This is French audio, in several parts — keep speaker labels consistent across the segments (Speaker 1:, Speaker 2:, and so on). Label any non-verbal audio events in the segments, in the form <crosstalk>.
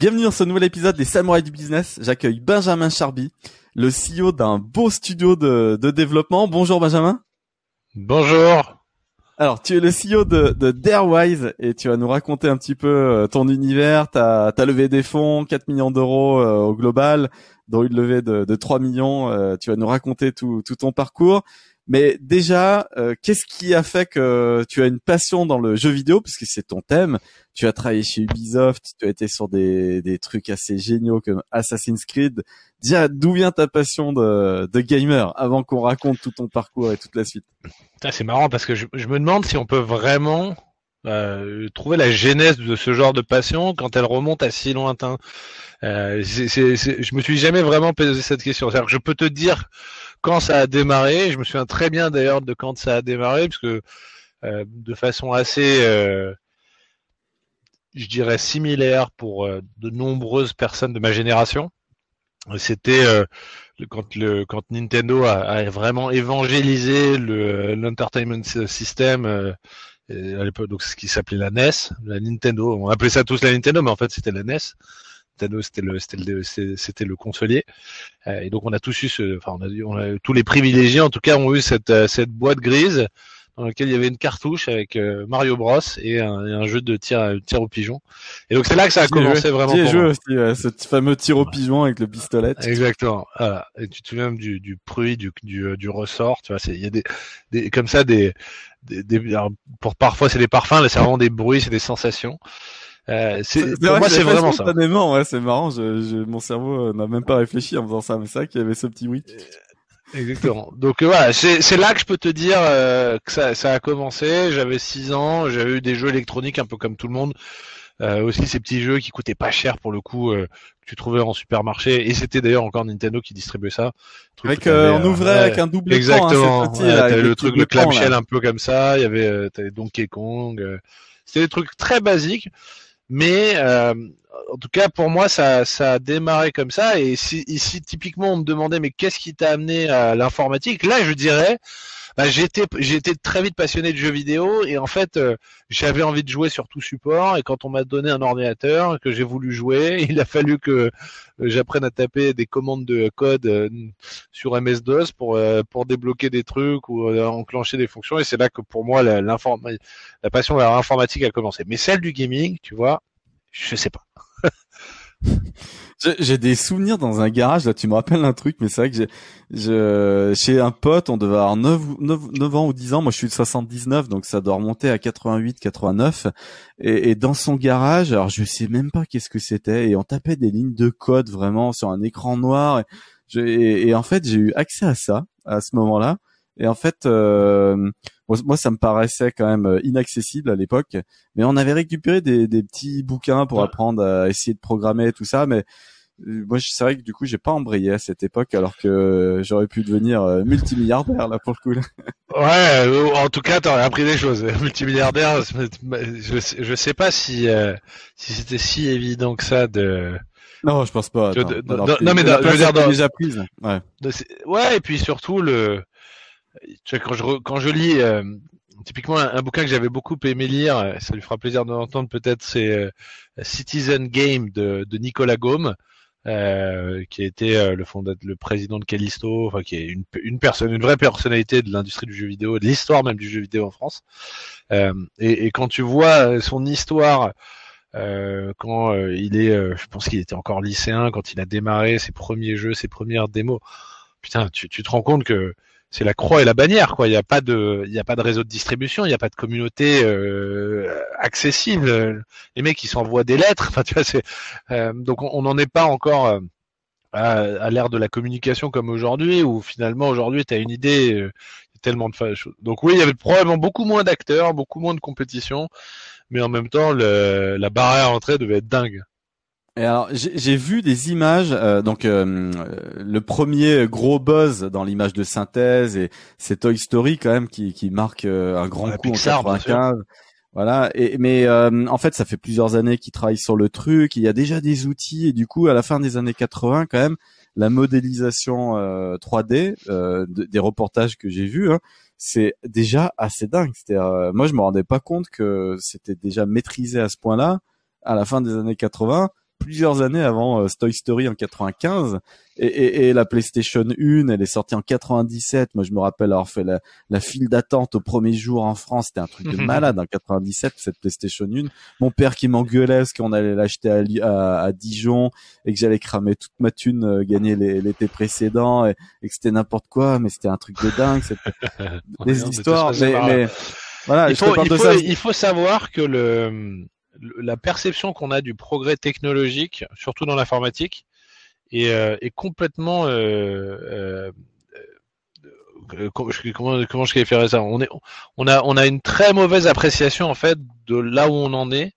Speaker 1: Bienvenue dans ce nouvel épisode des Samouraïs du Business. J'accueille Benjamin Charby, le CEO d'un beau studio de, de développement. Bonjour Benjamin.
Speaker 2: Bonjour.
Speaker 1: Alors, tu es le CEO de, de Darewise et tu vas nous raconter un petit peu euh, ton univers. Tu as, levé des fonds, 4 millions d'euros euh, au global, dont une levée de, de 3 millions. Euh, tu vas nous raconter tout, tout ton parcours. Mais déjà, euh, qu'est-ce qui a fait que tu as une passion dans le jeu vidéo, puisque c'est ton thème Tu as travaillé chez Ubisoft, tu as été sur des, des trucs assez géniaux comme Assassin's Creed. Déjà, d'où vient ta passion de, de gamer avant qu'on raconte tout ton parcours et toute la suite
Speaker 2: C'est marrant parce que je, je, me demande si on peut vraiment euh, trouver la genèse de ce genre de passion quand elle remonte à si lointain. Euh, c je me suis jamais vraiment posé cette question. Que je peux te dire quand ça a démarré. Je me souviens très bien d'ailleurs de quand ça a démarré, parce que euh, de façon assez, euh, je dirais, similaire pour euh, de nombreuses personnes de ma génération. C'était quand, le, quand Nintendo a, vraiment évangélisé l'entertainment system à l'époque, donc ce qui s'appelait la NES, la Nintendo. On appelait ça tous la Nintendo, mais en fait c'était la NES c'était le c'était le c'était le consolier. Euh, et donc on a tous eu ce enfin on a, on a tous les privilégiés en tout cas ont eu cette euh, cette boîte grise dans laquelle il y avait une cartouche avec euh, Mario Bros et un, et un, jeu de tir tir au pigeon. Et donc c'est là que ça a commencé vraiment
Speaker 1: pour jeu aussi ce fameux tir au pigeon avec le pistolet.
Speaker 2: Exactement. Voilà. et tu te souviens du du bruit du du, du ressort tu vois c'est il y a des, des comme ça des, des, des pour parfois c'est des parfums là c'est vraiment des bruits c'est des sensations
Speaker 1: euh, c'est, pour moi, c'est vraiment ça. Ouais, c'est marrant. Je, je, mon cerveau euh, n'a même pas réfléchi en faisant ça, mais vrai qu'il y avait ce petit oui.
Speaker 2: Euh, exactement. Donc euh, voilà, c'est, là que je peux te dire euh, que ça, ça a commencé. J'avais 6 ans, j'avais eu des jeux électroniques un peu comme tout le monde. Euh, aussi ces petits jeux qui coûtaient pas cher pour le coup, que tu trouvais en supermarché. Et c'était d'ailleurs encore Nintendo qui distribuait ça.
Speaker 1: Avec on ouvrait avec un double
Speaker 2: écran. Hein, Exactement. Petit, t'avais le truc le clamshell un peu comme ça. Il y avait t'avais Donkey Kong. c'était des trucs très basiques. Mais euh, en tout cas, pour moi, ça, ça a démarré comme ça. Et si, ici, typiquement, on me demandait, mais qu'est-ce qui t'a amené à l'informatique? Là, je dirais, bah, j'étais j'étais très vite passionné de jeux vidéo et en fait euh, j'avais envie de jouer sur tout support et quand on m'a donné un ordinateur que j'ai voulu jouer <laughs> il a fallu que euh, j'apprenne à taper des commandes de code euh, sur MS-DOS pour pour débloquer des trucs ou enclencher des fonctions et c'est là que pour moi la, la passion vers l'informatique a commencé. Mais celle du gaming tu vois je sais pas <laughs> <laughs>
Speaker 1: J'ai des souvenirs dans un garage, là tu me rappelles un truc, mais c'est vrai que j'ai, je, chez un pote, on devait avoir 9, 9, ans ou 10 ans, moi je suis de 79, donc ça doit remonter à 88, 89, et, et dans son garage, alors je sais même pas qu'est-ce que c'était, et on tapait des lignes de code vraiment sur un écran noir, et, et en fait j'ai eu accès à ça, à ce moment-là, et en fait, euh, moi, ça me paraissait quand même euh, inaccessible à l'époque. Mais on avait récupéré des, des petits bouquins pour apprendre à essayer de programmer tout ça. Mais euh, moi, c'est vrai que du coup, j'ai pas embrayé à cette époque, alors que j'aurais pu devenir multimilliardaire là pour le coup. <laughs>
Speaker 2: Ouais, en tout cas, t'aurais appris des choses. <laughs> Multimilliardaire, je, je sais pas si si c'était si évident que ça de.
Speaker 1: Non, je pense pas.
Speaker 2: non, mais je veux dire,
Speaker 1: déjà prise. Ouais.
Speaker 2: ouais, et puis surtout le quand je, quand je lis euh, typiquement un, bouquin que j'avais beaucoup aimé lire, euh, ça lui fera plaisir de l'entendre peut-être, c'est euh, Citizen Game de, Nicolas Gaume. Qui a été le fondateur, le président de Callisto, enfin qui est une, personne, une vraie personnalité de l'industrie du jeu vidéo, de l'histoire même du jeu vidéo en France. Et, quand tu vois son histoire, quand il est, je pense qu'il était encore lycéen, quand il a démarré ses premiers jeux, ses premières démos, putain, tu, tu te rends compte que c'est la croix et la bannière quoi. Il n'y a pas de, y a pas de réseau de distribution, il n'y a pas de communauté euh, accessible. Les mecs ils s'envoient des lettres. <laughs> Enfin tu vois c'est euh, donc on n'en est pas encore euh, à, à l'ère de la communication comme aujourd'hui où finalement aujourd'hui tu as une idée tellement de choses. Donc oui il y avait probablement beaucoup moins d'acteurs, beaucoup moins de compétition, mais en même temps la barrière à entrée devait être dingue.
Speaker 1: Et alors j'ai vu des images, euh, donc euh, le premier gros buzz dans l'image de synthèse et c'est Toy Story quand même qui, qui marque euh, un grand coup
Speaker 2: Pixar,
Speaker 1: en 95. Voilà, et, mais en fait ça fait plusieurs années qu'ils travaillent sur le truc, il y a déjà des outils. Et du coup à la fin des années 80 quand même la modélisation 3D des reportages que j'ai vus, hein, c'est déjà assez dingue. C'est-à-dire, moi je me rendais pas compte que c'était déjà maîtrisé à ce point-là à la fin des années 80 plusieurs années avant euh, Toy Story en 95 et, et, et, la PlayStation 1 elle est sortie en 97 moi je me rappelle avoir fait la, la file d'attente au premier jour en France. C'était un truc de <laughs> malade en 97 cette PlayStation 1 mon père qui m'engueulait parce qu'on allait l'acheter à, à, Dijon et que j'allais cramer toute ma thune euh, gagnée l'été précédent et, et que c'était n'importe quoi. Mais c'était un truc de dingue <laughs> des histoires. mais, mais, voilà
Speaker 2: il faut, il faut, il faut savoir que le la perception qu'on a du progrès technologique, surtout dans l'informatique, est, euh, est, complètement euh, euh, comment, comment je qualifierais ça? On, est, on, a, on a une très mauvaise appréciation en fait de là où on en est,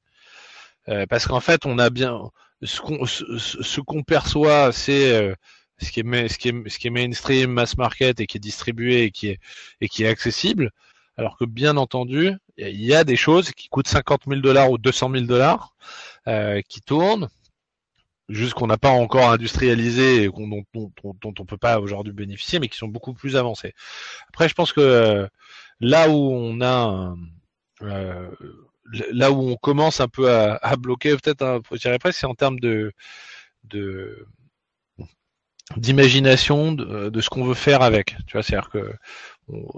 Speaker 2: parce qu'en fait on a bien ce qu'on ce, perçoit, c'est ce qui est ce qui est ce qui est mainstream, mass market et qui est distribué et qui est et qui est accessible. Alors que bien entendu, il y a des choses qui coûtent 50 000 dollars ou 200 000 dollars euh, qui tournent, juste qu'on n'a pas encore industrialisé et dont, dont, dont, on peut pas aujourd'hui bénéficier, mais qui sont beaucoup plus avancés. Après, je pense que euh, là où on a euh, là où on commence un peu à, bloquer, peut-être, je dirais presque, c'est en termes de, de d'imagination de, de, ce qu'on veut faire avec. Tu vois, c'est-à-dire que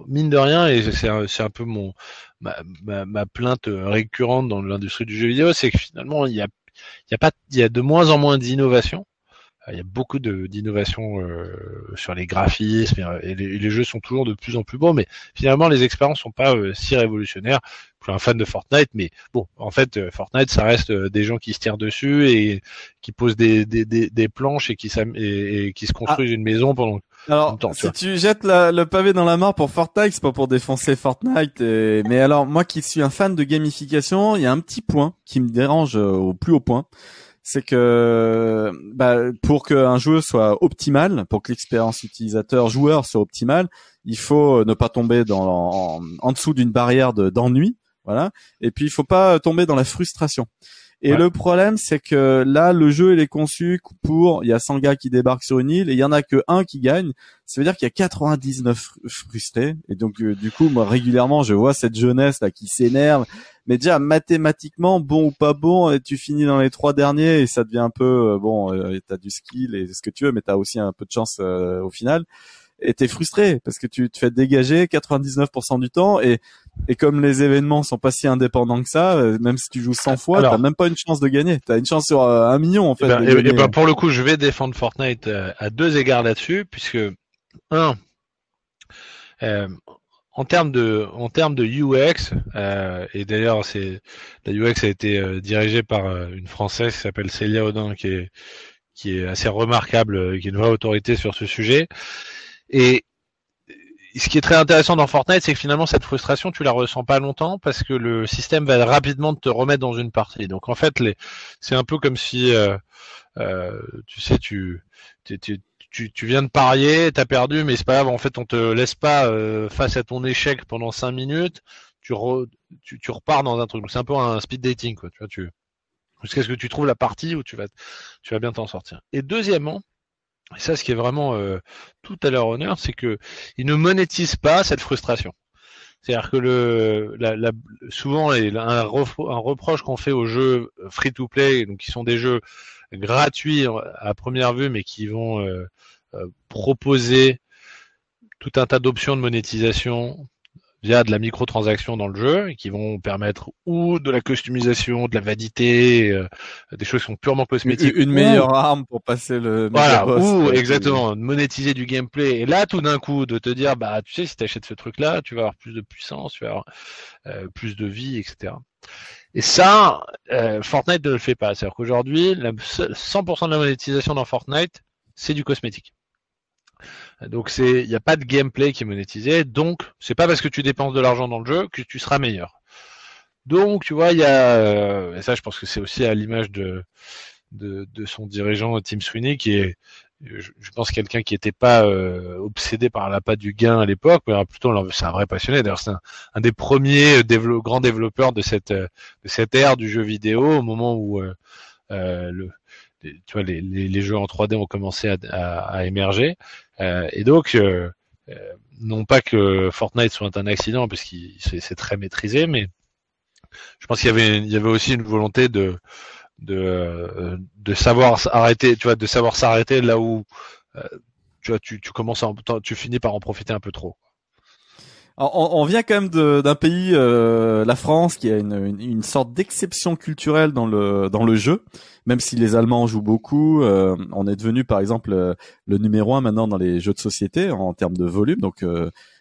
Speaker 2: mine de rien, et c'est un, un, peu mon ma, plainte récurrente dans l'industrie du jeu vidéo, c'est que finalement il y a il y a pas il y a de moins en moins d'innovation. Il y a beaucoup d'innovation euh, sur les graphismes et les, les, jeux sont toujours de plus en plus beaux, mais finalement les expériences sont pas euh, si révolutionnaires je suis un fan de Fortnite, mais bon, en fait, euh, Fortnite, ça reste euh, des gens qui se tirent dessus et qui posent des, des, des, des planches et qui, et, et qui se construisent ah. une maison pendant
Speaker 1: alors,
Speaker 2: temps,
Speaker 1: si tu, jettes le pavé dans la mare pour Fortnite, c'est pas pour défoncer Fortnite. Mais alors, moi qui suis un fan de gamification, il y a un petit point qui me dérange euh, au plus haut point c'est que bah, pour qu'un jeu soit optimal, pour que l'expérience utilisateur joueur soit optimale, il faut ne pas tomber en dessous d'une barrière d'ennui. Voilà. Et puis il faut pas tomber dans la frustration. Et le problème, c'est que là, le jeu, il est conçu pour, il y a 100 gars qui débarquent sur une île et il y en a que un qui gagne. Ça veut dire qu'il y a 99 frustrés. Et donc, euh, du coup, moi, régulièrement, je vois cette jeunesse là qui s'énerve. Mais déjà, mathématiquement, bon ou pas bon, et tu finis dans les trois derniers et ça devient un peu, euh, bon, euh, t'as du skill et ce que tu veux, mais t'as aussi un peu de chance au final et t'es frustré parce que tu te fais dégager 99% du temps et et comme les événements sont pas si indépendants que ça, euh, même si tu joues 100 fois, t'as même pas une chance de gagner. T'as une chance sur euh, un million en fait.
Speaker 2: Et, ben, ben, pour le coup, je vais défendre Fortnite euh, à deux égards là-dessus, puisque un, en termes de en termes de UX, et d'ailleurs c'est la UX a été dirigée par une française qui s'appelle Célia Audin, qui est qui est assez remarquable, qui est une vraie autorité sur ce sujet. Et ce qui est très intéressant dans Fortnite, c'est que finalement cette frustration, tu la ressens pas longtemps parce que le système va rapidement te remettre dans une partie. Donc en fait, les... c'est un peu comme si, euh, euh, tu sais, tu, tu, tu, tu, viens de parier, t'as perdu, mais c'est pas grave. En fait, on te laisse pas euh, face à ton échec pendant cinq minutes. Tu, tu, tu, repars dans un truc. C'est un peu un speed dating, quoi. Tu vois, tu jusqu'à ce que tu trouves la partie où tu vas, tu vas bien t'en sortir. Et deuxièmement, et ça, ce qui est vraiment euh, tout à leur honneur, c'est que ils ne monétisent pas cette frustration. C'est-à-dire que le, la, la, souvent, un, reproche qu'on fait aux jeux free-to-play, donc qui sont des jeux gratuits à première vue, mais qui vont euh, euh, proposer tout un tas d'options de monétisation, via de la microtransaction dans le jeu et qui vont permettre ou de la customisation, de la validité, euh, des choses qui sont purement cosmétiques.
Speaker 1: Une, meilleure arme pour passer le
Speaker 2: voilà, ou exactement monétiser du gameplay. Et là, tout d'un coup, de te dire, bah tu sais, si tu achètes ce truc-là, tu vas avoir plus de puissance, tu vas avoir euh, plus de vie, etc. Et ça, euh, Fortnite ne le fait pas. C'est-à-dire qu'aujourd'hui, 100% de la monétisation dans Fortnite, c'est du cosmétique. Donc c'est, il n'y a pas de gameplay qui est monétisé. Donc c'est pas parce que tu dépenses de l'argent dans le jeu que tu seras meilleur. Donc tu vois, il y a, euh, et ça je pense que c'est aussi à l'image de de, de son dirigeant Tim Sweeney, qui est je, pense quelqu'un qui n'était pas euh, obsédé par la patte du gain à l'époque, mais plutôt c'est un vrai passionné. D'ailleurs, c'est un, des premiers grands développeurs de cette de cette ère du jeu vidéo au moment où euh, euh le, les, tu vois, les, les, jeux en 3D ont commencé à, à émerger. Euh, et donc, euh, non pas que Fortnite soit un accident, parce qu'il c'est très maîtrisé, mais je pense qu'il y avait aussi une volonté de savoir arrêter, tu vois, de savoir s'arrêter là où euh, tu vois, tu, tu commences à, tu finis par en profiter un peu trop.
Speaker 1: On, on, vient quand même d'un pays, euh, la France, qui a une, une, sorte d'exception culturelle dans le dans le jeu. Même si les Allemands jouent beaucoup, euh, on est devenu par exemple le numéro un maintenant dans les jeux de société en termes de volume. Donc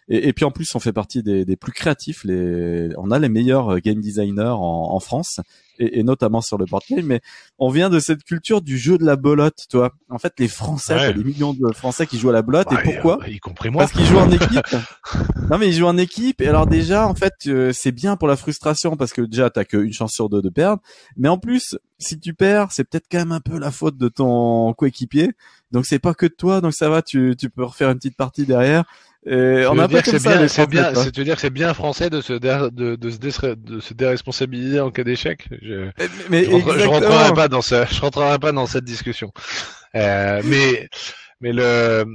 Speaker 1: et, et, puis en plus, on fait partie des, des, plus créatifs. Les, on a les meilleurs game designers en, en France et, et, notamment sur le board game. Mais on vient de cette culture du jeu de la belote, toi. En fait, les Français, ouais. des millions de Français qui jouent à la belote. et pourquoi
Speaker 2: Y compris moi.
Speaker 1: Parce qu'ils jouent en équipe. <laughs> non, mais ils jouent en équipe. Et alors déjà, en fait, euh, c'est bien pour la frustration parce que déjà, t'as qu'une chance sur deux de perdre. Mais en plus, si tu perds, c'est peut-être quand même un peu la faute de ton coéquipier. Donc c'est pas que de toi. Donc ça va, tu, tu peux refaire une petite partie derrière.
Speaker 2: Et on a pas comme ça. C'est bien, c'est dire que c'est bien français de se de, de, se de se déresponsabiliser en cas d'échec? Je, mais, je, je, rentrerai pas dans ce, je rentrerai pas dans cette discussion. Euh, mais mais le,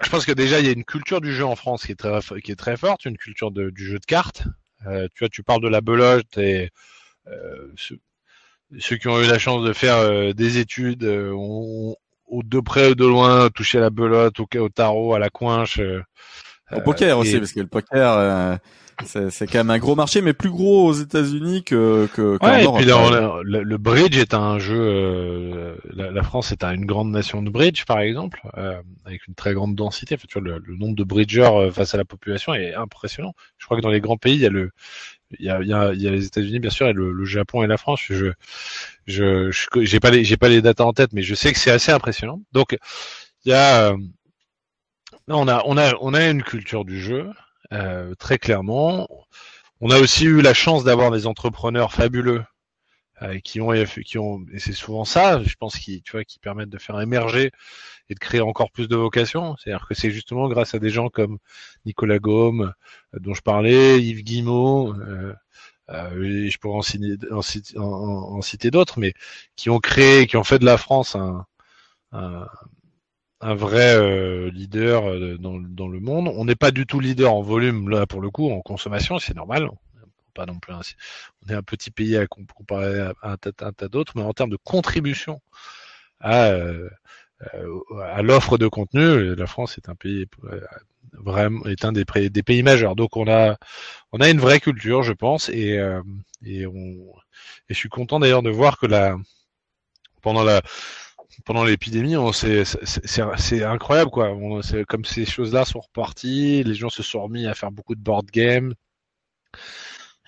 Speaker 2: je pense que déjà il y a une culture du jeu en France qui est très qui est très forte, une culture de, du jeu de cartes. Euh, tu vois, tu parles de la belote et euh, ceux, ceux, qui ont eu la chance de faire euh, des études euh, ont, ou de près ou de loin, toucher à la belote, au, au tarot, à la coinche. Euh,
Speaker 1: au poker aussi, parce que le poker, euh, c'est quand même un gros marché, mais plus gros aux États-Unis que, que
Speaker 2: ouais, et puis le, le, bridge est un jeu. Euh, la, la, France est une grande nation de bridge, par exemple, euh, avec une très grande densité. Enfin, tu vois, le, le, nombre de bridgers face à la population est impressionnant. Je crois que dans les grands pays, il y a le il y a, y a, y a les États-Unis bien sûr et le, le, Japon et la France. Je je j'ai pas les j'ai pas les datas en tête, mais je sais que c'est assez impressionnant. Donc il y a euh, on a on a on a une culture du jeu euh, très clairement. On a aussi eu la chance d'avoir des entrepreneurs fabuleux euh, qui ont qui ont et c'est souvent ça, je pense qui tu vois qui permettent de faire émerger et de créer encore plus de vocations. C'est-à-dire que c'est justement grâce à des gens comme Nicolas Gaume, euh, dont je parlais, Yves Guimau, euh, euh, je pourrais en, citer, d'autres, mais qui ont créé, qui ont fait de la France un, un, un vrai euh, leader euh, dans, dans, le monde. On n'est pas du tout leader en volume là pour le coup, en consommation, c'est normal. Pas non plus. Un, on est un petit pays à comparer à un tas, d'autres, mais en termes de contribution à euh, euh, à l'offre de contenu, la France est un pays euh, vraiment est un des, des, pays majeurs. Donc on a on a une vraie culture, je pense, et et, on, et je suis content d'ailleurs de voir que la pendant la pendant l'épidémie, c'est incroyable quoi. On, comme ces choses-là sont reparties, les gens se sont remis à faire beaucoup de board games.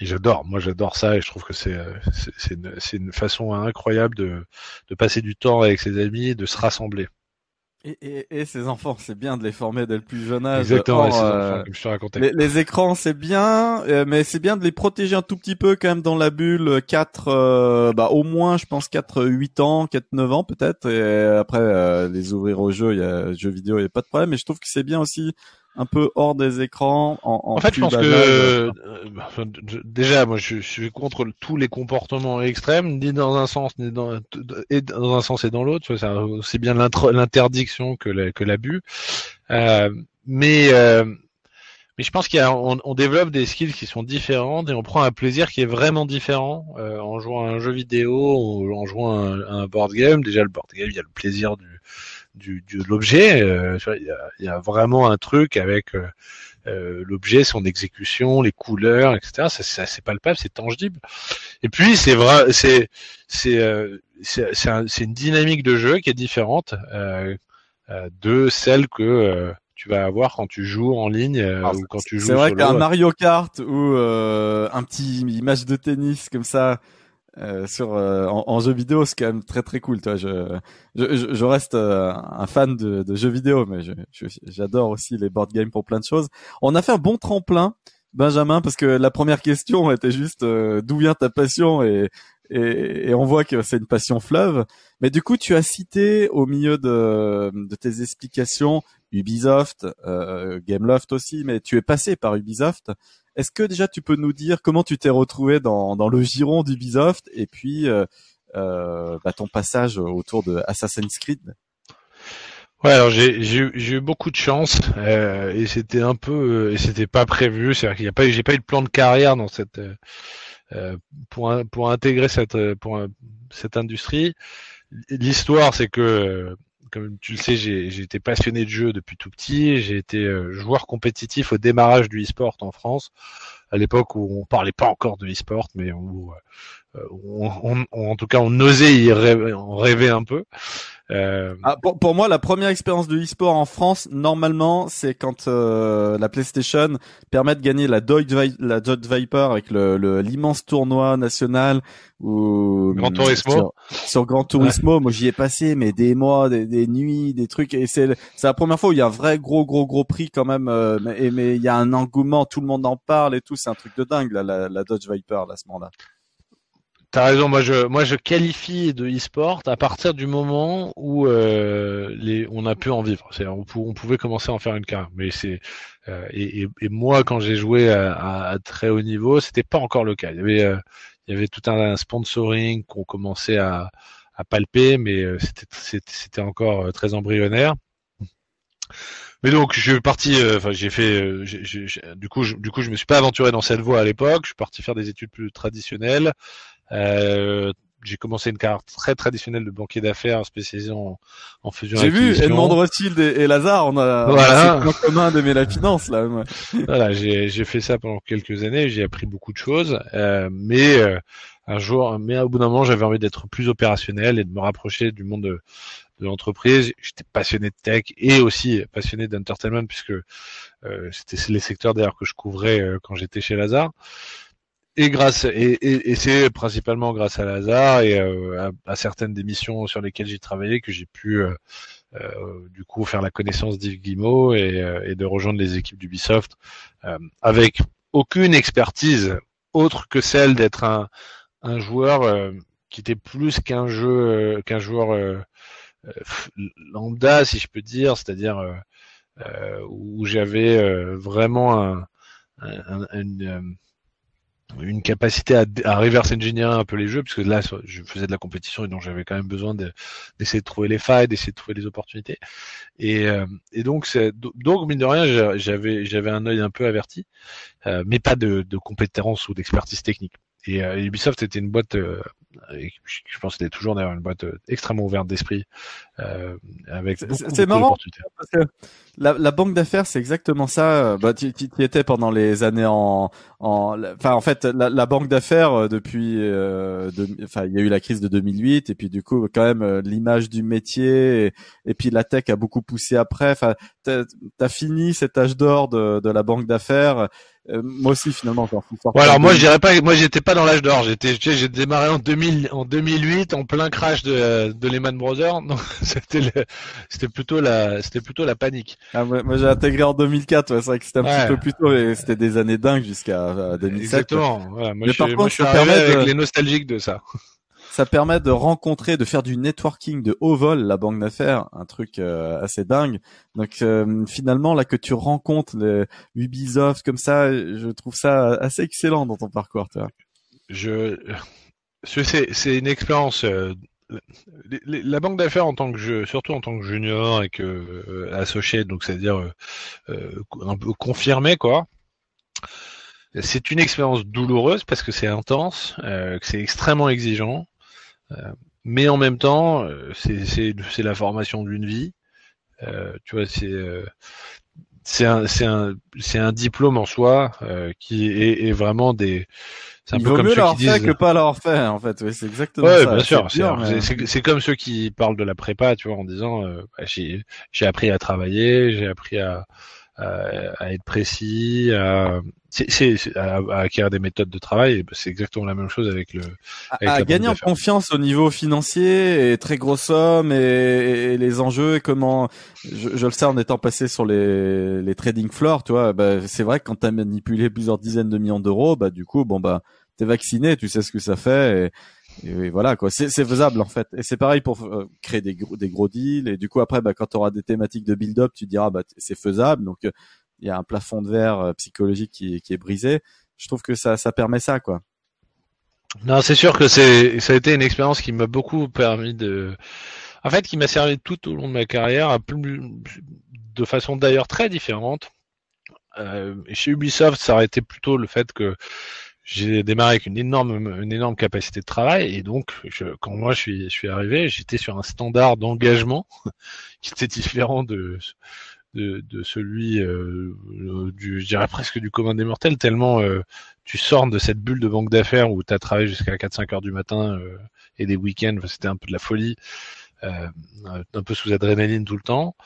Speaker 2: Et j'adore, moi j'adore ça et je trouve que c'est euh, c'est une, une, façon incroyable de, de passer du temps avec ses amis, de se rassembler.
Speaker 1: Et, et, et ses enfants, c'est bien de les former dès le plus jeune âge.
Speaker 2: Exactement, Or, euh, enfants, je te racontais.
Speaker 1: Les, les écrans, c'est bien, euh, mais c'est bien de les protéger un tout petit peu quand même dans la bulle. 4, euh, bah au moins, je pense 4, 8 ans, 4, 9 ans peut-être. Et après, euh, les ouvrir au jeu, il y a jeux vidéo, il n'y a pas de problème. Mais je trouve que c'est bien aussi un peu hors des écrans. En, en,
Speaker 2: en fait, je pense que euh, déjà, moi, je, je, suis contre tous les comportements extrêmes, ni dans un sens, ni dans, et dans un sens et dans l'autre. C'est bien l'interdiction que l'abus. Euh, mais euh, mais je pense qu'on on développe des skills qui sont différentes et on prend un plaisir qui est vraiment différent euh, en jouant à un jeu vidéo ou en jouant à un, à un board game. Déjà, le board game, il y a le plaisir du du, de l'objet. Euh, il, y y a, vraiment un truc avec euh, euh, l'objet, son exécution, les couleurs, etc. Ça, c'est palpable, c'est tangible. Et puis c'est vrai, c'est c'est c'est un, une dynamique de jeu qui est différente de celle que tu vas avoir quand tu joues en ligne ou quand tu joues.
Speaker 1: C'est vrai qu'un Mario Kart ou un petit match de tennis comme ça euh, sur euh, en, jeu vidéo, c'est quand même très très cool. Toi, je, je, je reste euh, un fan de, de, jeux vidéo, mais j'adore aussi les board games pour plein de choses. On a fait un bon tremplin, Benjamin, parce que la première question était juste d'où vient ta passion et, et, on voit que c'est une passion fleuve. Mais du coup, tu as cité au milieu de, de tes explications Ubisoft, euh, Gameloft aussi, mais tu es passé par Ubisoft. Est-ce que déjà tu peux nous dire comment tu t'es retrouvé dans, dans le giron d'Ubisoft et puis euh, euh, bah, ton passage autour de Assassin's Creed?
Speaker 2: Ouais, alors j'ai j'ai eu beaucoup de chance euh, et c'était un peu et c'était pas prévu, c'est-à-dire qu'il y a pas j'ai pas eu de plan de carrière dans cette euh, pour pour intégrer cette pour cette industrie. L'histoire, c'est que comme tu le sais, j'ai été passionné de jeu depuis tout petit. J'ai été euh, joueur compétitif au démarrage du e-sport en France, à l'époque où on parlait pas encore de e-sport, mais où, euh, en tout cas on osait y rêver, rêver un peu.
Speaker 1: Euh... Ah, pour, pour, moi, la première expérience de e-sport en France, normalement, c'est quand euh, la PlayStation permet de gagner la Dodge, la Dodge Viper avec le l'immense tournoi national ou
Speaker 2: Grand Turismo.
Speaker 1: Sur, Grand Turismo, moi j'y ai passé mais des mois, des, des nuits, des trucs et c'est c'est la première fois où il y a un vrai gros gros gros prix quand même euh, mais mais il y a un engouement, tout le monde en parle et tout, c'est un truc de dingue là, la, la Dodge Viper là ce moment-là.
Speaker 2: T'as raison, moi je moi je qualifie de e-sport à partir du moment où euh, les on a pu en vivre. On, on, pouvait commencer à en faire une carrière, mais c'est euh, et, et, moi quand j'ai joué à, à, très haut niveau, c'était pas encore le cas. Il y avait euh, il y avait tout un, sponsoring qu'on commençait à, à palper, mais euh, c'était encore euh, très embryonnaire. Mais donc je suis parti, enfin j'ai fait, du coup je, du coup je me suis pas aventuré dans cette voie à l'époque. Je suis parti faire des études plus traditionnelles. Euh, j'ai commencé une carrière très traditionnelle de banquier d'affaires spécialisé en, en fusion
Speaker 1: J'ai vu Edmond Rothschild et, Lazare, on a, voilà. on commun d'aimer la finance là.
Speaker 2: voilà, j'ai j'ai fait ça pendant quelques années, j'ai appris beaucoup de choses, euh, mais euh, un jour, mais au bout d'un moment, j'avais envie d'être plus opérationnel et de me rapprocher du monde de, de l'entreprise. J'étais passionné de tech et aussi passionné d'entertainment puisque euh, c'était les secteurs d'ailleurs que je couvrais euh, quand j'étais chez Lazare et grâce et, et, c'est principalement grâce à Lazare et euh, à, certaines des missions sur lesquelles j'ai travaillé que j'ai pu euh, euh, du coup faire la connaissance d'Yves Guillemot et, et, de rejoindre les équipes d'Ubisoft avec aucune expertise autre que celle d'être un, un joueur qui était plus qu'un jeu qu'un joueur lambda si je peux dire. C'est-à-dire où j'avais vraiment un, un, une une capacité à, à reverse engineer un peu les jeux, puisque là, je faisais de la compétition et donc j'avais quand même besoin d'essayer de, trouver les failles, d'essayer de trouver les opportunités. Et, euh, et donc, donc, mine de rien, j'avais, j'avais un œil un peu averti, euh, mais pas de, de compétences ou d'expertise technique. Et euh, Ubisoft était une boîte, euh, je pense que c'était toujours d'ailleurs une boîte euh, extrêmement ouverte d'esprit, euh, avec
Speaker 1: C'est marrant parce que la, la banque d'affaires, c'est exactement ça. Bah, tu, tu, y étais pendant les années en, en, enfin en fait, la, la banque d'affaires depuis, enfin il y a eu la crise de 2008 et puis du coup quand même l'image du métier et, et, puis la tech a beaucoup poussé après. Enfin, t'as as fini cet âge d'or de, de la banque d'affaires euh, moi aussi finalement quand
Speaker 2: ouais, alors moi je dirais pas moi j'étais pas dans l'âge d'or. J'étais j'ai démarré en 2000 en 2008 en plein crash de de Lehman Brothers. <laughs> Donc c'était c'était plutôt la c'était plutôt la panique.
Speaker 1: Ah, moi, j'ai intégré en 2004 ouais, c'est vrai que c'était un petit peu plus tôt et c'était des années dingues jusqu'à 2007
Speaker 2: exactement moi, je, par contre, je suis arrivé avec les nostalgiques de ça
Speaker 1: ça permet de rencontrer, de faire du networking de haut vol, la banque d'affaires, un truc euh, assez dingue. Donc euh, finalement là que tu rencontres les Ubisoft comme ça, je trouve ça assez excellent dans ton parcours.
Speaker 2: Je, c'est une expérience. Euh, la banque d'affaires en tant que surtout en tant que junior et que associé, donc c'est-à-dire un peu confirmé quoi. C'est une expérience douloureuse parce que c'est intense, que c'est extrêmement exigeant, mais en même temps, euh, c'est la formation d'une vie. Euh, tu vois, c'est c'est un c'est un c'est un diplôme en soi qui est, est, vraiment des
Speaker 1: c'est un Il peu vaut comme mieux ceux qui disent que pas l'avoir fait en fait oui c'est exactement
Speaker 2: ouais,
Speaker 1: ça
Speaker 2: bien sûr c'est c'est comme ceux qui parlent de la prépa tu vois en disant bah, j'ai j'ai appris à travailler j'ai appris à à, être précis, à, c'est, à, acquérir des méthodes de travail. C'est exactement la même chose avec le.
Speaker 1: Avec à, gagner en confiance au niveau financier et très grosse somme et, les enjeux et comment. Je, je, le sais en étant passé sur les, les trading floors, tu vois. Bah, c'est vrai que quand t'as manipulé plusieurs dizaines de millions d'euros, bah du coup, bon bah t'es vacciné, tu sais ce que ça fait. Et, et voilà quoi, c'est faisable en fait. Et c'est pareil pour euh, créer des gros, des gros deals. Et du coup après, bah, quand tu auras des thématiques de build-up, tu diras bah c'est faisable. Donc il y a un plafond de verre psychologique qui, est brisé. Je trouve que ça permet ça quoi.
Speaker 2: Non, c'est sûr que c'est ça a été une expérience qui m'a beaucoup permis de en fait, qui m'a servi tout au long de ma carrière, de façon d'ailleurs très différente. Euh, chez Ubisoft, ça aurait été plutôt le fait que j'ai démarré avec une énorme, énorme capacité de travail et donc quand moi je je suis arrivé, j'étais sur un standard d'engagement <laughs> qui était différent de de, de celui euh, du, je dirais presque du commun des mortels, tellement euh, tu sors de cette bulle de banque d'affaires où tu as travaillé jusqu'à 4-5 heures du matin euh, et des week-ends, c'était un peu de la folie. Euh, un peu sous adrénaline tout le temps.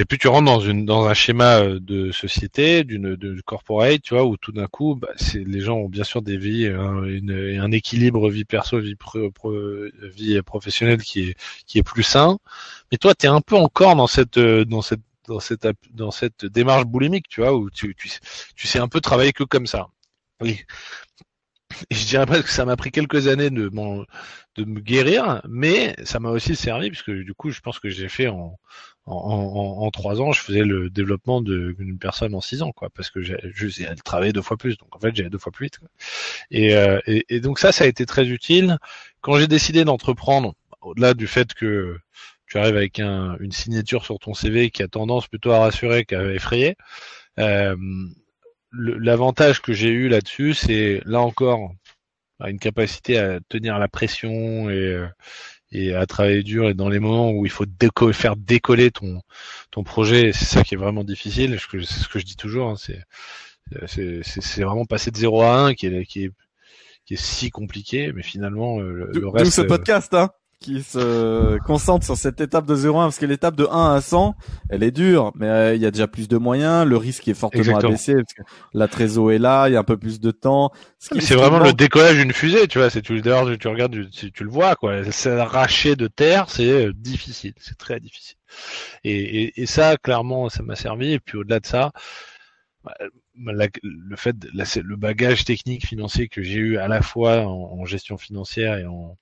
Speaker 2: Et puis tu rentres dans une dans un schéma euh, de société, d'une de corporate, tu vois, où tout d'un coup, bah, c'est les gens ont bien sûr des vies, un, une, un équilibre vie perso, vie pro, vie professionnelle qui est qui est plus sain. Mais toi, tu es un peu encore dans cette dans cette dans cette dans cette démarche boulimique, tu vois, où tu tu, tu sais un peu travailler que comme ça. Oui. Et je dirais pas que ça m'a pris quelques années de, de me guérir, mais ça m'a aussi servi puisque du coup, je pense que j'ai fait en, en, trois ans, je faisais le développement d'une personne en six ans, quoi, parce que j'ai, elle travaillait deux fois plus, donc en fait, j'allais deux fois plus vite. Euh, et, et, donc ça, ça a été très utile. Quand j'ai décidé d'entreprendre, au-delà du fait que tu arrives avec un, une signature sur ton CV qui a tendance plutôt à rassurer qu'à effrayer, euh, l'avantage que j'ai eu là-dessus, c'est là encore une capacité à tenir la pression et, euh, et à travailler dur et dans les moments où il faut faire décoller ton ton projet, c'est ça qui est vraiment difficile. C'est ce que je dis toujours, hein, c'est c'est vraiment passer de 0 à 1 qui est qui est qui est si compliqué, mais finalement euh, le, reste.
Speaker 1: ce euh, podcast, hein qui se concentre sur cette étape de 0 à 1 parce que l'étape de 1 à 100 elle est dure mais euh, il y a déjà plus de moyens le risque est fortement abaissé parce que la trésor est là il y a un peu plus de temps.
Speaker 2: C'est vraiment le décollage d'une fusée tu vois c'est tu d'ailleurs tu regardes tu, tu le vois quoi. S'arracher de terre c'est euh, difficile c'est très difficile. Et, et, et, ça clairement ça m'a servi et puis au-delà de ça bah, le fait le bagage technique financier que j'ai eu à la fois en gestion financière et en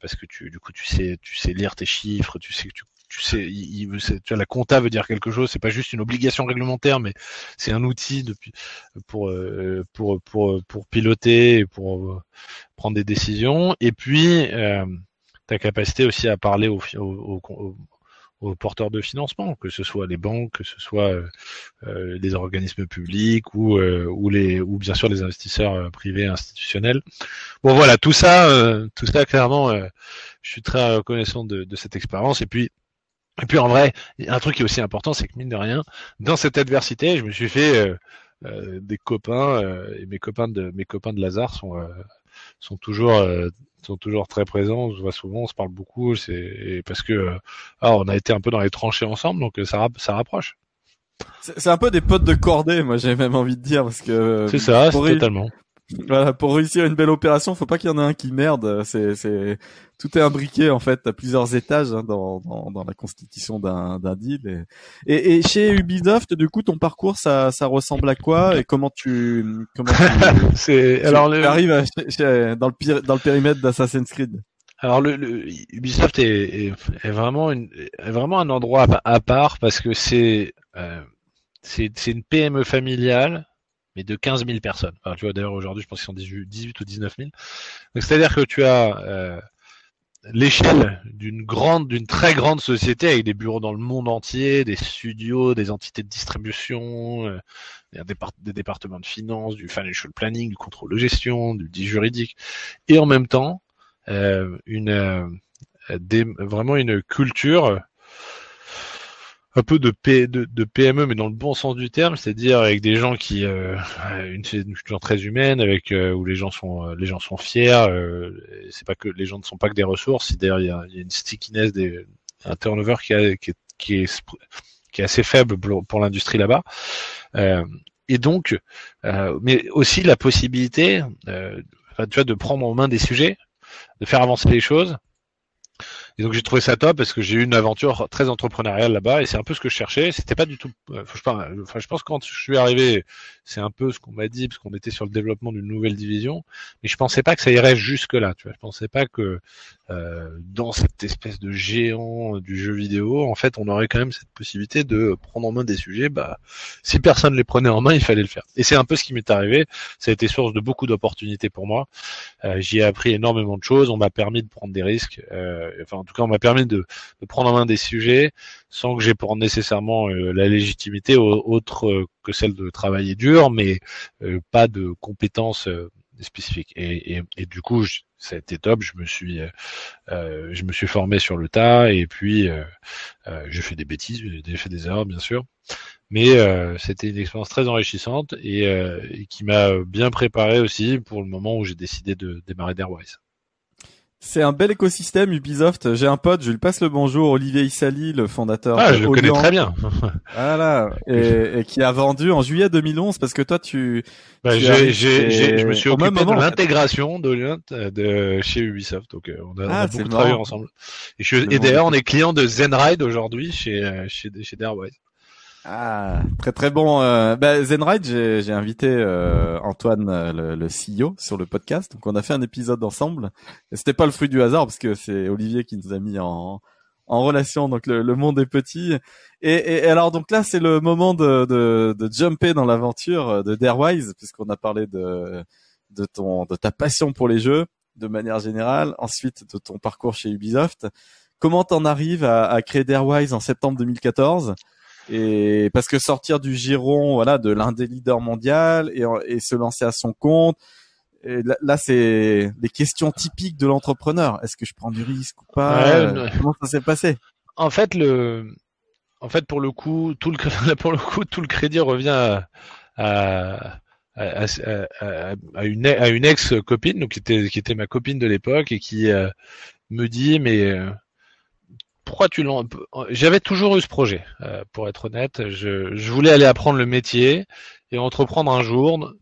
Speaker 2: parce que tu, du coup, tu sais, tu sais lire tes chiffres, tu sais que tu, tu sais, il, tu vois, la compta veut dire quelque chose. C'est pas juste une obligation réglementaire, mais c'est un outil depuis pour euh, pour pour pour piloter et pour euh, prendre des décisions. Et puis ta capacité aussi à parler au aux, aux porteurs de financement, que ce soit les banques, que ce soit euh, euh les organismes publics ou, euh, ou les ou bien sûr les investisseurs euh, privés institutionnels. Bon voilà, tout ça, tout ça clairement, je suis très reconnaissant de, de cette expérience. Et puis et puis en vrai, un truc qui est aussi important, c'est que mine de rien, dans cette adversité, je me suis fait des copains et mes copains de mes copains de Lazare sont sont toujours sont toujours très présents, on se voit souvent, on se parle beaucoup, c'est parce que ah, on a été un peu dans les tranchées ensemble, donc ça, ça rapproche.
Speaker 1: C'est un peu des potes de cordée, moi j'ai même envie de dire, parce que
Speaker 2: c'est ça, totalement. <laughs>
Speaker 1: Voilà, pour réussir une belle opération, faut pas qu'il y en ait un qui merde. C'est, c'est, tout est imbriqué en fait. à plusieurs étages hein, dans, dans, dans, la constitution d'un, d'un deal. Et, et, chez Ubisoft, du coup, ton parcours, ça, ça ressemble à quoi et comment tu, comment tu, <laughs>
Speaker 2: c'est, alors le...
Speaker 1: arrives dans le dans le périmètre d'Assassin's Creed?
Speaker 2: Alors le, Ubisoft est, est, vraiment une, est vraiment un endroit à, part parce que c'est, euh, c'est, c'est une PME familiale mais de 15 000 personnes. Enfin, tu vois, d'ailleurs, aujourd'hui, je pense qu'ils sont 18, ou 19 000. Donc, c'est-à-dire que tu as euh, l'échelle d'une grande, d'une très grande société avec des bureaux dans le monde entier, des studios, des entités de distribution, euh, des, départements de finances, du financial planning, du contrôle de gestion, du, juridique, et en même temps, euh, vraiment une culture un peu de, PME, mais dans le bon sens du terme, c'est-à-dire avec des gens qui euh, une, culture très humaine, avec euh, où les gens sont euh, les gens sont fiers. Euh, c'est pas que les gens ne sont pas que des ressources. D'ailleurs, il y a, une stickiness, des, un turnover qui, est, qui, est, assez faible pour, l'industrie là-bas. et donc, mais aussi la possibilité, tu vois, de prendre en main des sujets, de faire avancer les choses Et donc j'ai trouvé ça top parce que j'ai eu une aventure très entrepreneuriale là-bas et c'est un peu ce que je cherchais. C'était pas du tout. Euh, je, enfin, je pense que quand je suis arrivé, c'est un peu ce qu'on m'a dit parce qu'on était sur le développement d'une nouvelle division, mais je pensais pas que ça irait jusque là. Tu vois, je pensais pas que dans cette espèce de géant du jeu vidéo, en fait, on aurait quand même cette possibilité de prendre en main des sujets. Bah, si personne les prenait en main, il fallait le faire. Et c'est un peu ce qui m'est arrivé. Ça a été source de beaucoup d'opportunités pour moi. Euh, J'y ai appris énormément de choses. On m'a permis de prendre des risques. Euh, enfin, en tout cas, on m'a permis de, de, prendre en main des sujets sans que j'ai pour nécessairement euh, la légitimité autre euh, que celle de travailler dur, mais euh, pas de compétences spécifiques. Et, et, et, du coup, ça a été top. Je me suis, je me suis formé sur le tas, et puis j'ai fait des bêtises, j'ai fait des erreurs, bien sûr. Mais c'était une expérience très enrichissante et, et qui m'a bien préparé aussi pour le moment où j'ai décidé de démarrer d'Airwise.
Speaker 1: C'est un bel écosystème Ubisoft. J'ai un pote, je lui passe le bonjour, Olivier Issali, le fondateur.
Speaker 2: Ah, je le connais très bien. <laughs>
Speaker 1: voilà, et, et, qui a vendu en juillet 2011 parce que toi tu.
Speaker 2: Bah, j'ai, j'ai, je me suis occupé de l'intégration d'Olient de chez Ubisoft, donc euh, on a, ah, beaucoup travaillé ensemble. Et, je, et d'ailleurs, on est client de Zenride aujourd'hui chez euh, chez chez Darwise.
Speaker 1: Ah, très très bon. Euh, bah, Zenride, j'ai invité euh, Antoine, euh, le, le, CEO, sur le podcast. Donc on a fait un épisode ensemble. Et c'était pas le fruit du hasard parce que c'est Olivier qui nous a mis en, en relation. Donc le, le monde est petit. Et, et, alors donc là, c'est le moment de, de, de jumper dans l'aventure de Darewise, puisqu'on a parlé de de ton de ta passion pour les jeux de manière générale. Ensuite, de ton parcours chez Ubisoft. Comment t'en arrives à, à créer Darewise en septembre 2014 et parce que sortir du giron, voilà, de l'un des leaders mondial et, et se lancer à son compte, et là, c'est les questions typiques de l'entrepreneur. Est-ce que je prends du risque ou pas Comment ça s'est passé?
Speaker 2: En fait, le, en fait, pour le coup, tout le, <laughs> pour le coup, tout le crédit revient à, à, à, à une, à une ex copine, donc qui était, qui était ma copine de l'époque et qui euh, me dit, mais euh, pourquoi tu J'avais toujours eu ce projet, euh, pour être honnête. Je, je, voulais aller apprendre le métier et entreprendre un jour.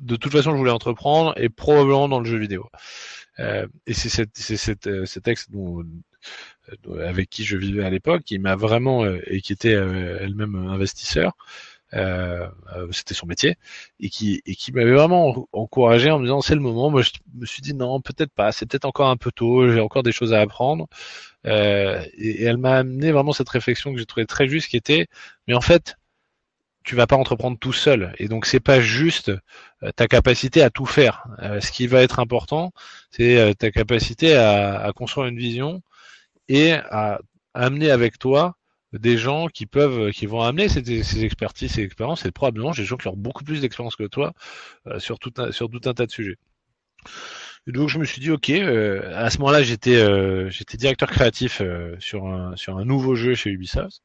Speaker 2: De toute façon, je voulais entreprendre et probablement dans le jeu vidéo. Euh, et c'est cette, cette, euh, cet ex dont, avec qui je vivais à l'époque qui m'a vraiment et qui était elle-même investisseur. Euh, c'était son métier et qui et qui m'avait vraiment encouragé en me disant c'est le moment. Moi je me suis dit non peut-être pas, c'est peut-être encore un peu tôt, j'ai encore des choses à apprendre. Euh, et, elle m'a amené vraiment cette réflexion que j'ai trouvé très juste, qui était, mais en fait, tu vas pas entreprendre tout seul. Et donc c'est pas juste euh, ta capacité à tout faire. Euh, ce qui va être important, c'est ta capacité à, à, construire une vision et à amener avec toi des gens qui peuvent, qui vont amener ces, ces expertises, ces expériences, et probablement des gens qui ont beaucoup plus d'expérience que toi sur tout un, sur tout un tas de sujets. Et donc je me suis dit ok, euh, à ce moment-là j'étais euh, directeur créatif euh, sur un nouveau jeu chez Ubisoft.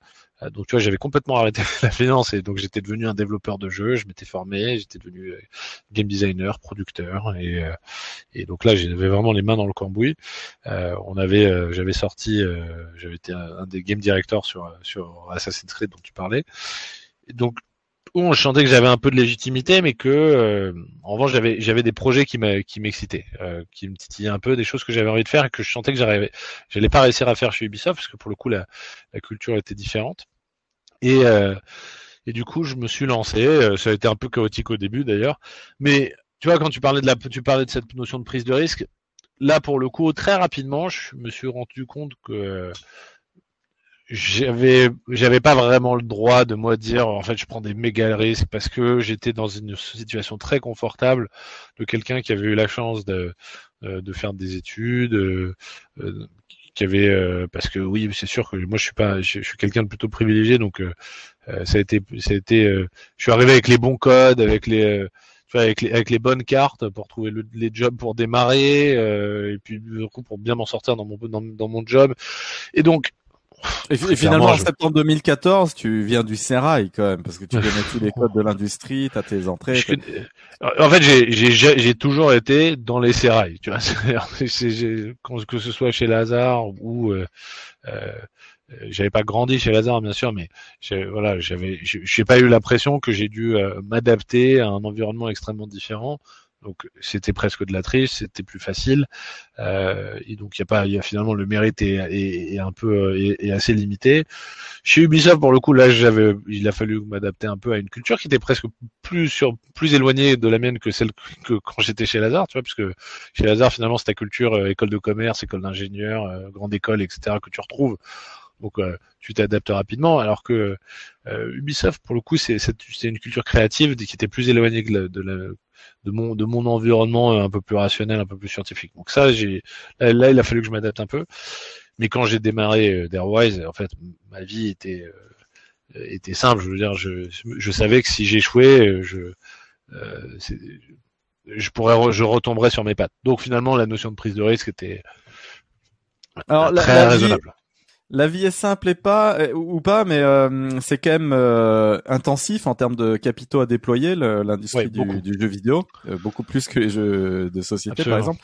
Speaker 2: Donc tu vois j'avais complètement arrêté <laughs> la finance et donc j'étais devenu un développeur de jeux. Je m'étais formé, j'étais devenu game designer, producteur et et donc là j'avais vraiment les mains dans le cambouis. on avait j'avais sorti j'avais été un, des game directors sur sur Assassin's Creed dont tu parlais. Donc où je sentais que j'avais un peu de légitimité, mais que euh, en revanche j'avais j'avais des projets qui m'excitaient, euh, qui me titillaient un peu, des choses que j'avais envie de faire et que je sentais que j'arrivais, j'allais pas réussir à faire chez Ubisoft parce que pour le coup la, la culture était différente. Et euh, et du coup je me suis lancé. Euh, ça a été un peu chaotique au début d'ailleurs, mais tu vois quand tu parlais de la, tu parlais de cette notion de prise de risque. Là, pour le coup, très rapidement, je me suis rendu compte que j'avais j'avais pas vraiment le droit de moi dire en fait je prends des méga risques parce que j'étais dans une situation très confortable de quelqu'un qui avait eu la chance de euh, de faire des études euh, euh, qui avait parce que oui c'est sûr que moi je suis pas je, suis quelqu'un de plutôt privilégié donc ça a été ça a été je suis arrivé avec les bons codes avec les avec les, avec les bonnes cartes pour trouver les jobs pour démarrer et puis pour bien m'en sortir dans mon dans mon job. Et donc
Speaker 1: et, finalement, en septembre 2014, tu viens du Serail quand même, parce que tu connais tous les codes de l'industrie, t'as tes entrées.
Speaker 2: En fait, j'ai toujours été dans les Serail, tu vois. <laughs> que ce soit chez Lazare ou euh, euh, j'avais pas grandi chez Lazare bien sûr, mais voilà, j'avais, j'ai pas eu l'impression que j'ai dû euh, m'adapter à un environnement extrêmement différent Donc c'était presque de la triche, c'était plus facile. Euh, et donc il y a pas, il y a finalement le mérite est, est, un peu est, assez limité. Chez Ubisoft pour le coup là j'avais, il a fallu m'adapter un peu à une culture qui était presque plus sur plus éloignée de la mienne que celle que, quand j'étais chez Lazare, tu vois, parce que chez Lazare finalement c'est ta culture euh, école de commerce, école d'ingénieur, euh, grande école, etc. que tu retrouves. Donc euh, tu t'adaptes rapidement, alors que euh, Ubisoft, pour le coup, c'est une culture créative qui était plus éloignée de, de, la, de, mon, de mon environnement un peu plus rationnel, un peu plus scientifique. Donc ça, j'ai là, il a fallu que je m'adapte un peu. Mais quand j'ai démarré euh, Darewise, en fait, ma vie était euh, était simple. Je veux dire, je, je savais que si j'échouais, je euh, je pourrais, je retomberais sur mes pattes. Donc finalement, la notion de prise de risque était Alors, très raisonnable
Speaker 1: la vie est simple et pas euh, ou pas, mais euh, c'est quand même euh, intensif en termes de capitaux à déployer l'industrie du, jeu vidéo, beaucoup plus que les jeux de société par exemple.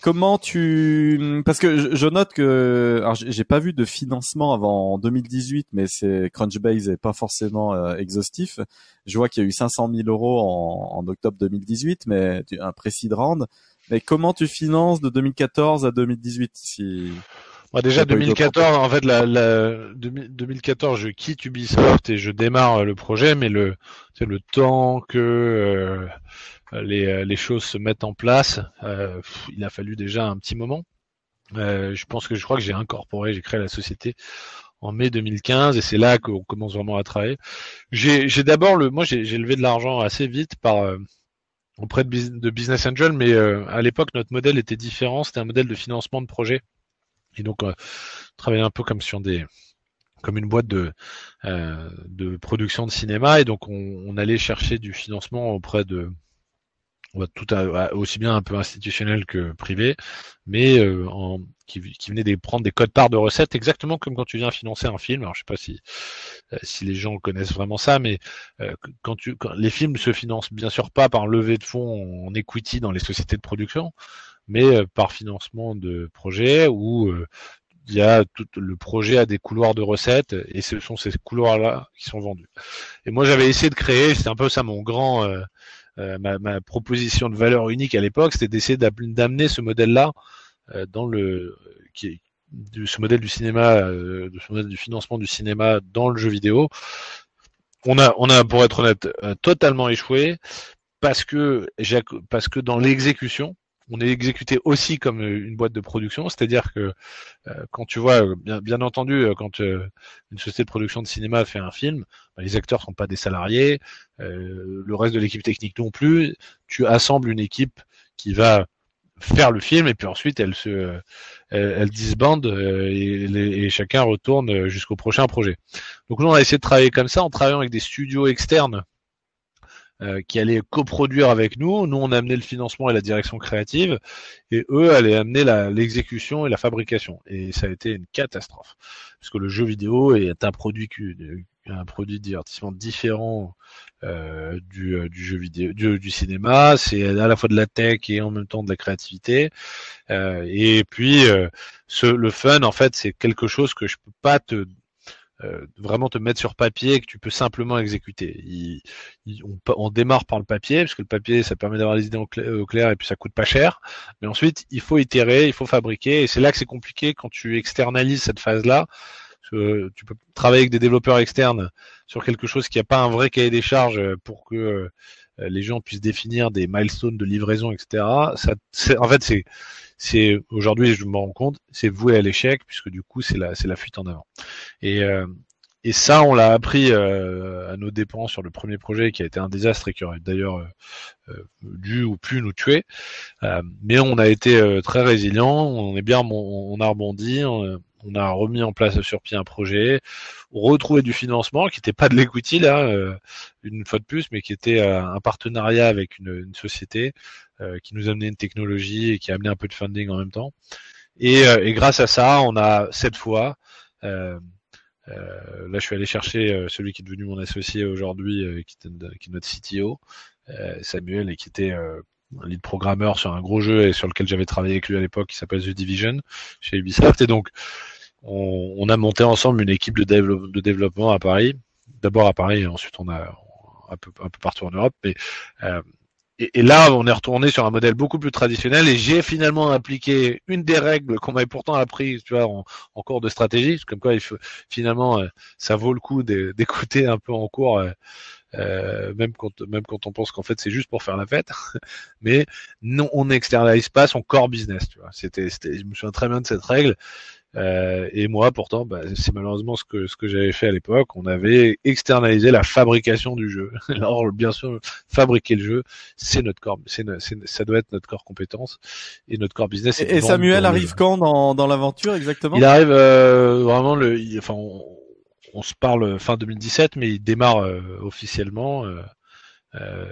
Speaker 1: Comment tu parce que je, note que alors j'ai pas vu de financement avant 2018, mais c'est Crunchbase est pas forcément exhaustif. Je vois qu'il y a eu 500 000 euros en, en octobre 2018, mais un précis de round. Mais comment tu finances de 2014 à 2018 si
Speaker 2: moi déjà 2014, en fait, la, la 2014, je quitte Ubisoft et je démarre le projet, mais le, c'est le temps que euh, les, les choses se mettent en place, euh, il a fallu déjà un petit moment. Euh, je pense que je crois que j'ai incorporé, j'ai créé la société en mai 2015 et c'est là qu'on commence vraiment à travailler. J'ai, d'abord le, moi j'ai, levé de l'argent assez vite par euh, auprès de, de Business Angel, mais euh, à l'époque notre modèle était différent, c'était un modèle de financement de projet. Et donc, euh, travailler un peu comme sur des comme une boîte de, euh, de production de cinéma et donc on, allait chercher du financement auprès de tout aussi bien un peu institutionnel que privé, mais euh, en, qui, qui venait de prendre des codes parts de recettes exactement comme quand tu viens financer un film. Alors je sais pas si si les gens connaissent vraiment ça, mais quand tu quand, les films se financent bien sûr pas par levée de fonds en equity dans les sociétés de production, mais euh, par financement de projet où euh, il y a tout le projet a des couloirs de recettes et ce sont ces couloirs-là qui sont vendus. Et moi, j'avais essayé de créer, c'était un peu ça mon grand, euh, ma, ma, proposition de valeur unique à l'époque, c'était d'essayer d'amener ce modèle-là dans le, qui, ce modèle du cinéma, modèle du financement du cinéma dans le jeu vidéo. On a, on a, pour être honnête, totalement échoué parce que, parce que dans l'exécution, on est exécuté aussi comme euh, une boîte de production, c'est-à-dire que euh, quand tu vois, euh, bien, entendu, quand une société de production de cinéma fait un film, bah, les acteurs sont pas des salariés, le reste de l'équipe technique non plus. Tu assembles une équipe qui va faire le film et puis ensuite elle se elle, disbande et, et, chacun retourne jusqu'au prochain projet. Donc nous on a essayé de travailler comme ça en travaillant avec des studios externes euh, qui allaient coproduire avec nous. Nous, on amenait le financement et la direction créative, et eux allaient amener l'exécution et la fabrication. Et ça a été une catastrophe, parce que le jeu vidéo est un produit un produit divertissement différent euh, du, euh, du, jeu vidéo, du, du cinéma. C'est à la fois de la tech et en même temps de la créativité. Euh, et puis, euh, ce, le fun, en fait, c'est quelque chose que je peux pas te euh, vraiment te mettre sur papier et que tu peux simplement exécuter. on, démarre par le papier, parce que le papier, ça permet d'avoir les idées au clair, et puis ça coûte pas cher. Mais ensuite, il faut itérer, il faut fabriquer, et c'est là que c'est compliqué quand tu externalises cette phase-là. Tu peux travailler avec des développeurs externes sur quelque chose qui n'a pas un vrai cahier des charges pour que euh, les gens puissent définir des milestones de livraison, etc. Ça, en fait, c'est c'est aujourd'hui, je me rends compte, c'est voué à l'échec puisque du coup, c'est la, c'est la fuite en avant. Et, euh, et ça, on l'a appris euh, à nos dépens sur le premier projet qui a été un désastre et qui aurait d'ailleurs euh, dû ou pu nous tuer. mais on a été très résilient, on est bien, on, a rebondi. On, on a remis en place sur pied un projet, retrouvé du financement qui n'était pas de l'equity là, une fois de plus, mais qui était un partenariat avec une, société euh, qui nous a amené une technologie et qui a amené un peu de funding en même temps. Et, euh, grâce à ça, on a cette fois, euh, là je suis allé chercher celui qui est devenu mon associé aujourd'hui, qui, qui, est notre CTO, Samuel, et qui était un lead programmeur sur un gros jeu et sur lequel j'avais travaillé avec lui à l'époque qui s'appelle The Division chez Ubisoft. Et donc, on, on a monté ensemble une équipe de, développement à Paris. D'abord à Paris et ensuite on a un peu, un peu partout en Europe. Mais et, là, on est retourné sur un modèle beaucoup plus traditionnel et j'ai finalement appliqué une des règles qu'on m'avait pourtant appris, tu vois, en, cours de stratégie, comme quoi il faut finalement, ça vaut le coup d'écouter un peu en cours. Euh, même quand même quand on pense qu'en fait c'est juste pour faire la fête <laughs> mais non on n'externalise pas son core business tu vois c'était je me souviens très bien de cette règle euh, et moi, pourtant, bah, c'est malheureusement ce que ce que j'avais fait à l'époque. On avait externalisé la fabrication du jeu. <laughs> Alors, bien sûr, fabriquer le jeu, c'est notre corps, c'est ça doit être notre corps compétence et notre corps business.
Speaker 1: Et, Samuel arrive quand dans dans l'aventure exactement?
Speaker 2: Il arrive euh, vraiment le, enfin, on, se parle fin 2017, mais il démarre euh, officiellement. Euh, euh,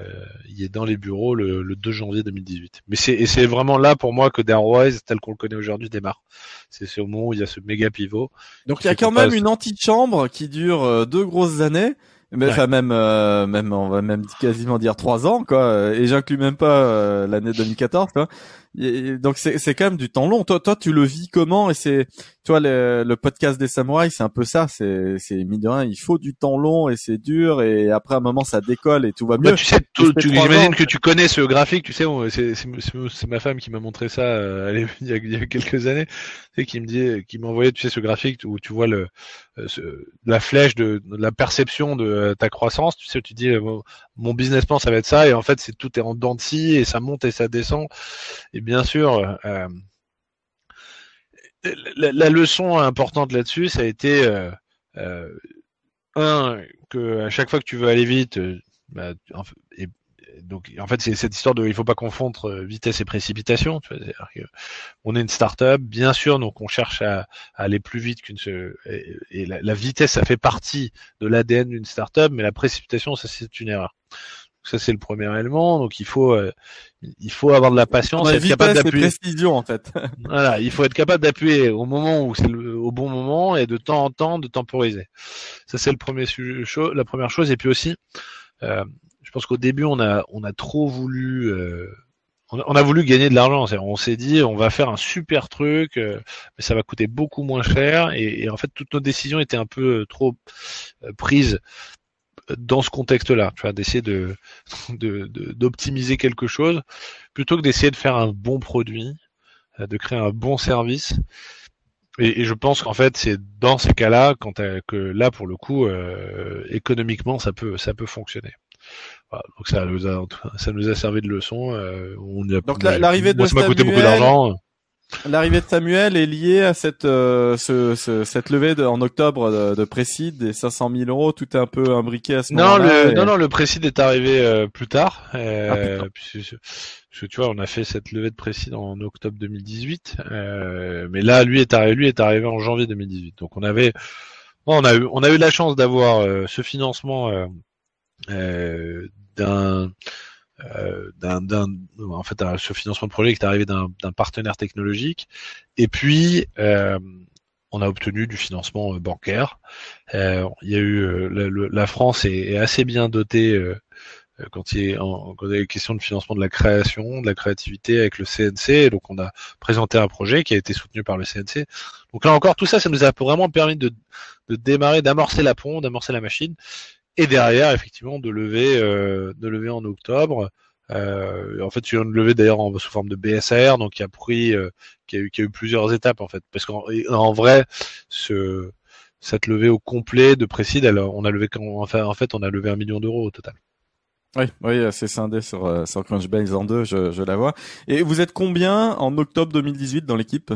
Speaker 2: il est dans les bureaux le, le 2 janvier 2018. Mais c'est et c'est vraiment là pour moi que Darwise tel qu'on le connaît aujourd'hui démarre. C'est au moment où il y a ce méga pivot.
Speaker 1: Donc il y a quand même une antichambre qui dure euh, deux grosses années. Mais enfin même euh, même on va même quasiment dire trois ans quoi et j'inclus même pas l'année 2014 quoi donc c'est c'est quand même du temps long. Toi toi tu le vis comment? Et c'est toi le, le podcast des samouraïs c'est un peu ça. C'est c'est mine de rien il faut du temps long et c'est dur et après un moment ça décolle et tout va bah, mieux.
Speaker 2: tu sais tu, j'imagine que tu connais ce graphique. Tu sais c'est c'est ma femme qui m'a montré ça euh, <laughs> il, y a, il y a quelques années. Tu qui me dit qui m'envoyait tu sais ce graphique où tu vois le euh, la flèche de, la perception de euh, ta croissance. Tu sais tu dis mon business plan ça va être ça et en fait c'est tout est en dents de scie et ça monte et ça descend et bien sûr euh, la, leçon importante là-dessus ça a été euh, euh, un que à chaque fois que tu veux aller vite bah, et, en fait c'est cette histoire de il faut pas confondre vitesse et précipitation on est une start-up bien sûr donc on cherche à, aller plus vite qu'une et, la, la, vitesse ça fait partie de l'ADN d'une start-up mais la précipitation ça c'est une erreur ça c'est le premier élément. Donc il faut euh, il faut avoir de la patience,
Speaker 1: et être capable d'appuyer. précision en fait. <laughs>
Speaker 2: voilà, il faut être capable d'appuyer au moment où c'est au bon moment et de temps en temps de temporiser. Ça c'est le premier sujet, la première chose. Et puis aussi, euh, je pense qu'au début on a on a trop voulu euh, on a voulu gagner de l'argent. On s'est dit, on va faire un super truc, mais ça va coûter beaucoup moins cher. Et, et, en fait, toutes nos décisions étaient un peu trop prises dans ce contexte-là, tu vois, d'essayer de, d'optimiser quelque chose plutôt que d'essayer de faire un bon produit, euh, de créer un bon service. Et, je pense qu'en fait, c'est dans ces cas-là, quand que là, pour le coup, euh, économiquement, ça peut, ça peut fonctionner. donc ça nous a, ça nous a servi de leçon. Euh, on a,
Speaker 1: donc l'arrivée de ça m'a coûté beaucoup d'argent. L'arrivée de Samuel est liée à cette euh, ce, ce, cette levée de, en octobre de, de Précide des 500 000 euros. Tout est un peu imbriqué à ce moment-là.
Speaker 2: Non, le, non, non, le Précide est arrivé euh, plus tard. Euh, ah, puisque, tu vois, on a fait cette levée de Précide en octobre 2018, euh, mais là, lui est arrivé, lui est arrivé en janvier 2018. Donc on avait, on a eu, on a eu la chance d'avoir euh, ce financement d'un euh, d'un, en fait, ce financement de projet qui est arrivé d'un, partenaire technologique. Et puis, euh, on a obtenu du financement euh, bancaire. il y a eu la, France est, assez bien dotée quand il, est en, quand il y a question de financement de la création, de la créativité avec le CNC. donc, on a présenté un projet qui a été soutenu par le CNC. Donc là encore, tout ça, ça nous a vraiment permis de, de démarrer, d'amorcer la pompe, d'amorcer la machine et derrière effectivement de lever euh, de lever en octobre euh, en fait tu viens de lever d'ailleurs sous forme de BSR donc qui a pris euh, qui a eu qui a eu plusieurs étapes en fait parce qu'en en vrai ce cette levée au complet de Précide on a levé enfin en fait on a levé un million d'euros au total
Speaker 1: oui, oui, c'est scindé sur, euh, sur Crunchbase en deux, je, je la vois. Et vous êtes combien en octobre 2018 dans l'équipe?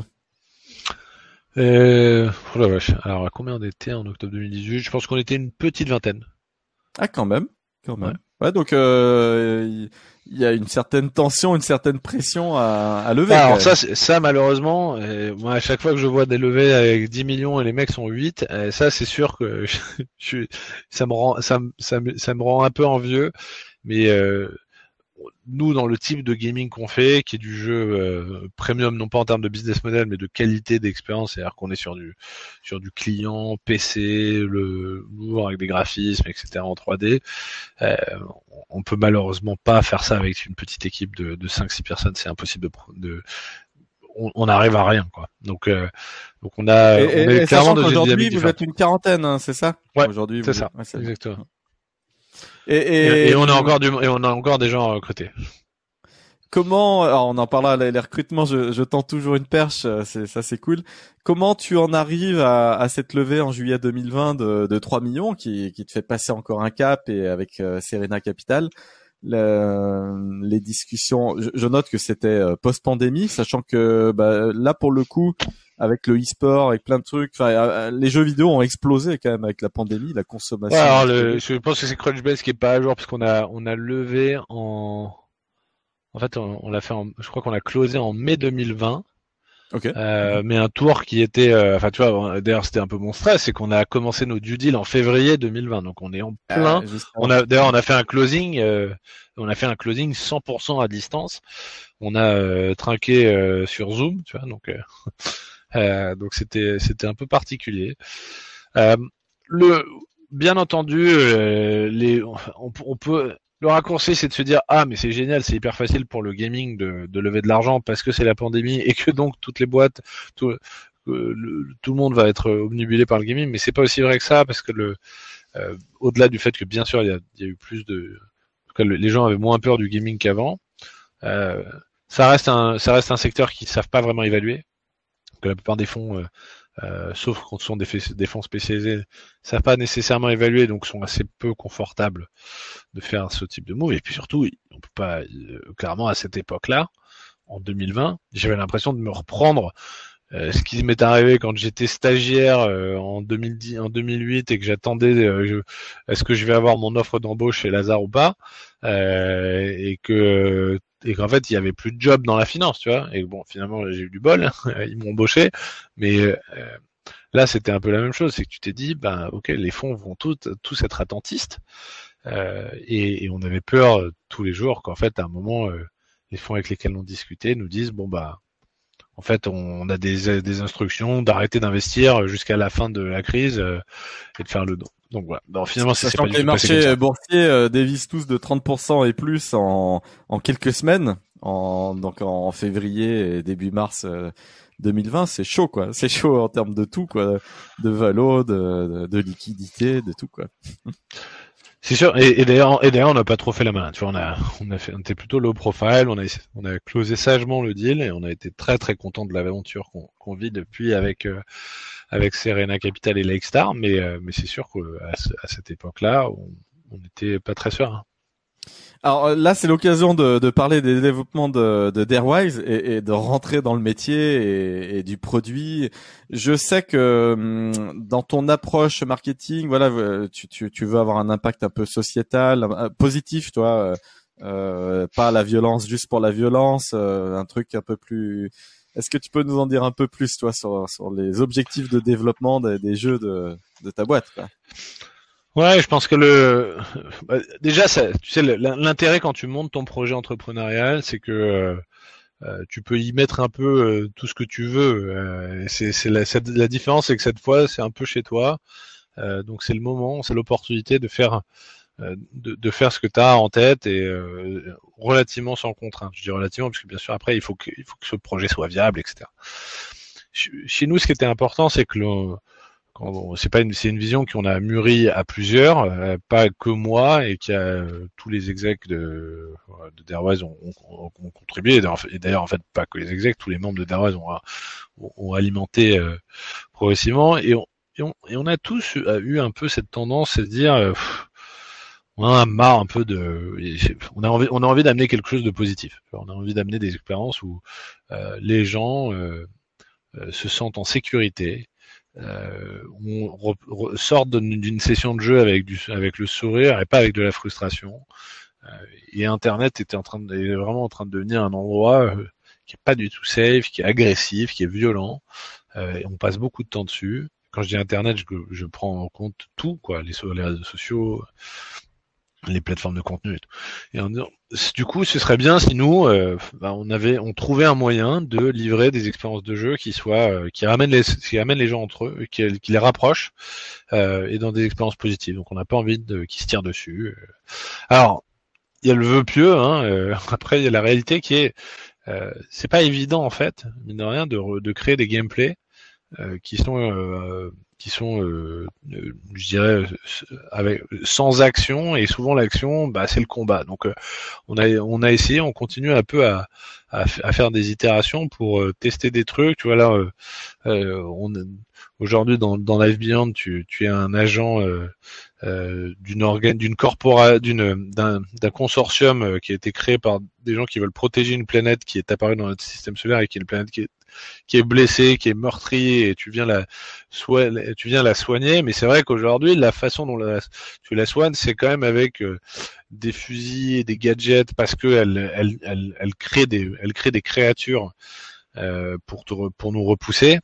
Speaker 2: Euh, oh la vache. Alors, combien on était en octobre 2018 Je pense qu'on était une petite vingtaine.
Speaker 1: Ah, quand même, quand même. Ouais, donc euh, il y a une certaine tension, une certaine pression à, à lever.
Speaker 2: alors ça, ça malheureusement, euh, moi à chaque fois que je vois des levées avec 10 millions et les mecs sont 8, euh, ça c'est sûr que <laughs> je, ça me rend, ça, ça, ça me rend un peu envieux. Mais euh, nous, dans le type de gaming qu'on fait, qui est du jeu euh, premium, non pas en termes de business model, mais de qualité d'expérience, c'est-à-dire qu'on est sur du sur du client, PC, le avec des graphismes, etc. en 3D, euh, on peut malheureusement pas faire ça avec une petite équipe de, de 5-6 personnes, c'est impossible de, de on, arrive à rien quoi. Donc euh, donc on a,
Speaker 1: et, on est clairement aujourd'hui vous êtes une quarantaine, hein, c'est ça?
Speaker 2: Ouais.
Speaker 1: Aujourd'hui
Speaker 2: c'est ça. exactement. Et, et, on a encore du, et on a encore des gens à recruter.
Speaker 1: comment, alors on en parlera, les, les recrutements, je, je tends toujours une perche, c'est ça c'est cool. Comment tu en arrives à, à, cette levée en juillet 2020 de, de 3 millions qui, qui te fait passer encore un cap et avec Serena Capital le, les discussions. Je, note que c'était euh, post-pandémie, sachant que bah, là pour le coup, avec le e-sport, avec plein de trucs, enfin, euh, les jeux vidéo ont explosé quand même avec la pandémie, la consommation.
Speaker 2: alors je pense que c'est Crunchbase qui est pas à jour parce qu'on a on a levé en en fait on, l'a fait en, je crois qu'on a closé en mai 2020 euh, mais un tour qui était, euh, enfin tu vois, d'ailleurs c'était un peu mon stress, c'est qu'on a commencé nos due deals en février 2020, donc on est en ah, plein. on a d'ailleurs on a fait un closing, euh, on a fait un closing 100% à distance. On a trinqué sur Zoom, tu vois, donc donc c'était c'était un peu particulier. le bien entendu, les on, on peut le raccourci, c'est de se dire ah mais c'est génial, c'est hyper facile pour le gaming de, de lever de l'argent parce que c'est la pandémie et que donc toutes les boîtes, tout, le, tout le monde va être omnibulé par le gaming, mais c'est pas aussi vrai que ça parce que le euh, au-delà du fait que bien sûr il y a, y a eu plus de, en tout cas, les gens avaient moins peur du gaming qu'avant. Euh, ça reste un ça reste un secteur qui savent pas vraiment évaluer. Que la plupart des fonds euh, euh, sauf quand ce sont des, fonds spécialisés, ça savent pas nécessairement évaluer, donc sont assez peu confortables de faire ce type de move. Et puis surtout, on peut pas, euh, clairement à cette époque-là, en 2020, j'avais l'impression de me reprendre euh, ce qui m'est arrivé quand j'étais stagiaire en 2010, en 2008 et que j'attendais, est-ce que je vais avoir mon offre d'embauche chez Lazare ou pas, et que et qu'en fait il y avait plus de job dans la finance, tu vois. Et bon, finalement j'ai eu du bol, hein, <laughs> ils m'ont embauché, mais euh, là c'était un peu la même chose, c'est que tu t'es dit, ben ok, les fonds vont tous, tous être attentistes, euh, et, et, on avait peur euh, tous les jours qu'en fait à un moment euh, les fonds avec lesquels on discutait nous disent, bon bah en fait, on a des, des instructions d'arrêter d'investir jusqu'à la fin de la crise et de faire le don. Donc voilà. Non, finalement, c'est
Speaker 1: pas les marchés boursiers euh, dévisent tous de 30% et plus en, en quelques semaines, en, donc en février et début mars 2020, euh, c'est chaud quoi. <laughs> C'est chaud en termes de tout quoi, de valo, de, de, liquidité, de tout quoi. <laughs>
Speaker 2: C'est sûr. Et, d'ailleurs, on n'a pas trop fait la main. Tu vois, on a, on a fait, on était plutôt low profile. On a, on a closé sagement le deal et on a été très très content de l'aventure qu'on, vit depuis avec. Euh, avec Serena Capital et Lakestar, mais, euh, mais c'est sûr qu'à à cette époque-là, on n'était pas très sûr.
Speaker 1: Alors euh, là, c'est l'occasion de, de, parler des développements de, de Darewise et, et, de rentrer dans le métier et, et, du produit. Je sais que hum, dans ton approche marketing, voilà, euh, tu, tu, tu veux avoir un impact un peu sociétal, positif, toi, euh, pas la violence juste pour la violence, un truc un peu plus est-ce que tu peux nous en dire un peu plus, toi, sur, sur les objectifs de développement des, jeux de, de, ta boîte quoi?
Speaker 2: Ouais, je pense que le bah, déjà, ça, tu sais, l'intérêt quand tu montes ton projet entrepreneurial, c'est que euh, euh, tu peux y mettre un peu euh, tout ce que tu veux. c'est la, la, différence, c'est que cette fois, c'est un peu chez toi. donc c'est le moment, c'est l'opportunité de faire euh, de, de, faire ce que tu as en tête et euh, relativement sans contrainte. Je dis relativement parce que bien sûr après il faut que, il faut que ce projet soit viable, etc. Chez nous, ce qui était important, c'est que le, c'est pas une, c'est une vision qu'on a mûrie à plusieurs, euh, pas que moi, et qui a tous les execs de, de Darwise ont, ont, ont, contribué. Et d'ailleurs, en fait, pas que les execs, tous les membres de Darwise ont, ont, alimenté progressivement. Et on, et on, et on, a tous eu un peu cette tendance à se dire, on a marre un peu de, on a envie, on a envie d'amener quelque chose de positif. On a envie d'amener des expériences où euh, les gens euh, euh, se sentent en sécurité, on sort d'une session de jeu avec du, avec le sourire et pas avec de la frustration. et Internet était en train de, est vraiment en train de devenir un endroit qui est pas du tout safe, qui est agressif, qui est violent. et on passe beaucoup de temps dessus. Quand je dis Internet, je, je prends en compte tout, quoi, les, les réseaux sociaux, les plateformes de contenu et tout. Et en du coup, ce serait bien si nous, euh, bah, on avait, on trouvait un moyen de livrer des expériences de jeu qui soient, euh, qui ramènent les, qui ramènent les gens entre eux, qui, les rapprochent euh, et dans des expériences positives. Donc, on n'a pas envie de qu'ils se tirent dessus. Alors, il y a le vœu pieux. Hein, <laughs> après, il y a la réalité qui est, c'est pas évident en fait, mine de rien, de, de créer des gameplays qui sont qui sont, euh, euh, je dirais, avec sans action et souvent l'action, bah, c'est le combat. Donc on a on a essayé, on continue un peu à, à, faire des itérations pour tester des trucs. Tu vois là, on aujourd'hui dans dans Life tu tu es un agent euh, d'une organe, d'une corpora, d'une d'un, d'un consortium euh, qui a été créé par des gens qui veulent protéger une planète qui est apparue dans notre système solaire et qui est une planète qui est qui est blessée, qui est meurtrie et tu viens la tu viens la soigner. Mais c'est vrai qu'aujourd'hui la façon dont tu la soignes, c'est quand même avec euh, des fusils et des gadgets parce que elle elle elle, elle crée des elle crée des créatures euh, pour te, pour nous repousser.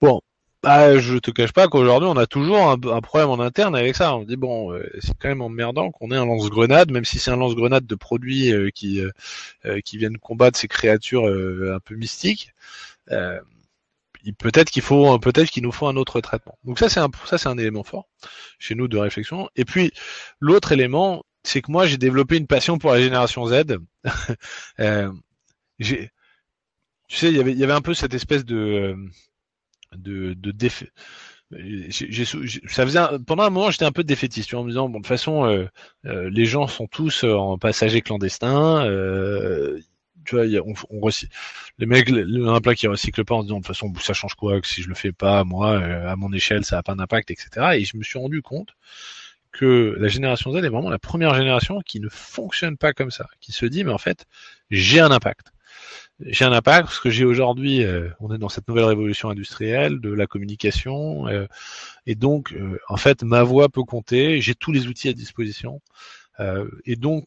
Speaker 2: Bon, bah, je te cache pas qu'aujourd'hui, on a toujours un, problème en interne avec ça. On dit bon, euh, c'est quand même emmerdant qu'on ait un lance-grenade, même si c'est un lance-grenade de produits euh, qui euh, qui viennent combattre ces créatures un peu mystiques. peut-être qu'il faut, peut-être qu'il nous faut un autre traitement. Donc ça, c'est un, ça, c'est un élément fort chez nous de réflexion. Et puis l'autre élément, c'est que moi, j'ai développé une passion pour la génération Z. <laughs> j'ai, tu sais, il y avait, il y avait un peu cette espèce de de, de ça faisait pendant un moment j'étais un peu défaitiste en me disant bon de toute façon euh, euh, les gens sont tous euh, en passagers clandestins tu vois on, on les mecs un plat qui recycle pas en se disant de toute façon ça change quoi si je le fais pas moi à mon échelle ça a pas d'impact etc et je me suis rendu compte que la génération Z est vraiment la première génération qui ne fonctionne pas comme ça qui se dit mais en fait j'ai un impact j'ai un impact parce que j'ai aujourd'hui, euh, on est dans cette nouvelle révolution industrielle de la communication, euh, et donc euh, en fait ma voix peut compter, j'ai tous les outils à disposition, et donc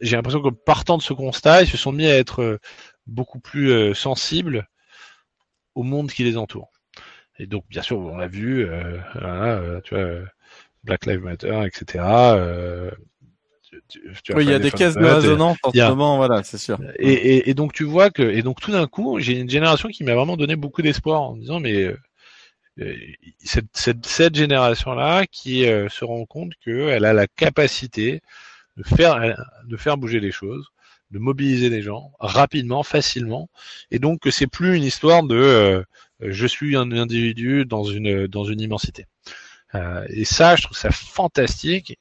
Speaker 2: j'ai l'impression que partant de ce constat, ils se sont mis à être beaucoup plus sensibles au monde qui les entoure. Et donc bien sûr, on l'a vu, tu vois, Black Lives Matter, etc
Speaker 1: oui, il y a des caisses de résonance en ce moment, voilà, c'est sûr.
Speaker 2: Et, et, et, donc tu vois que, et donc tout d'un coup, j'ai une génération qui m'a vraiment donné beaucoup d'espoir en me disant, mais euh, euh, cette, cette, cette génération-là qui euh, se rend compte qu'elle a la capacité de faire, de faire bouger les choses, de mobiliser les gens rapidement, facilement, et donc que c'est plus une histoire de je suis un individu dans une dans une immensité. et ça, je trouve ça fantastique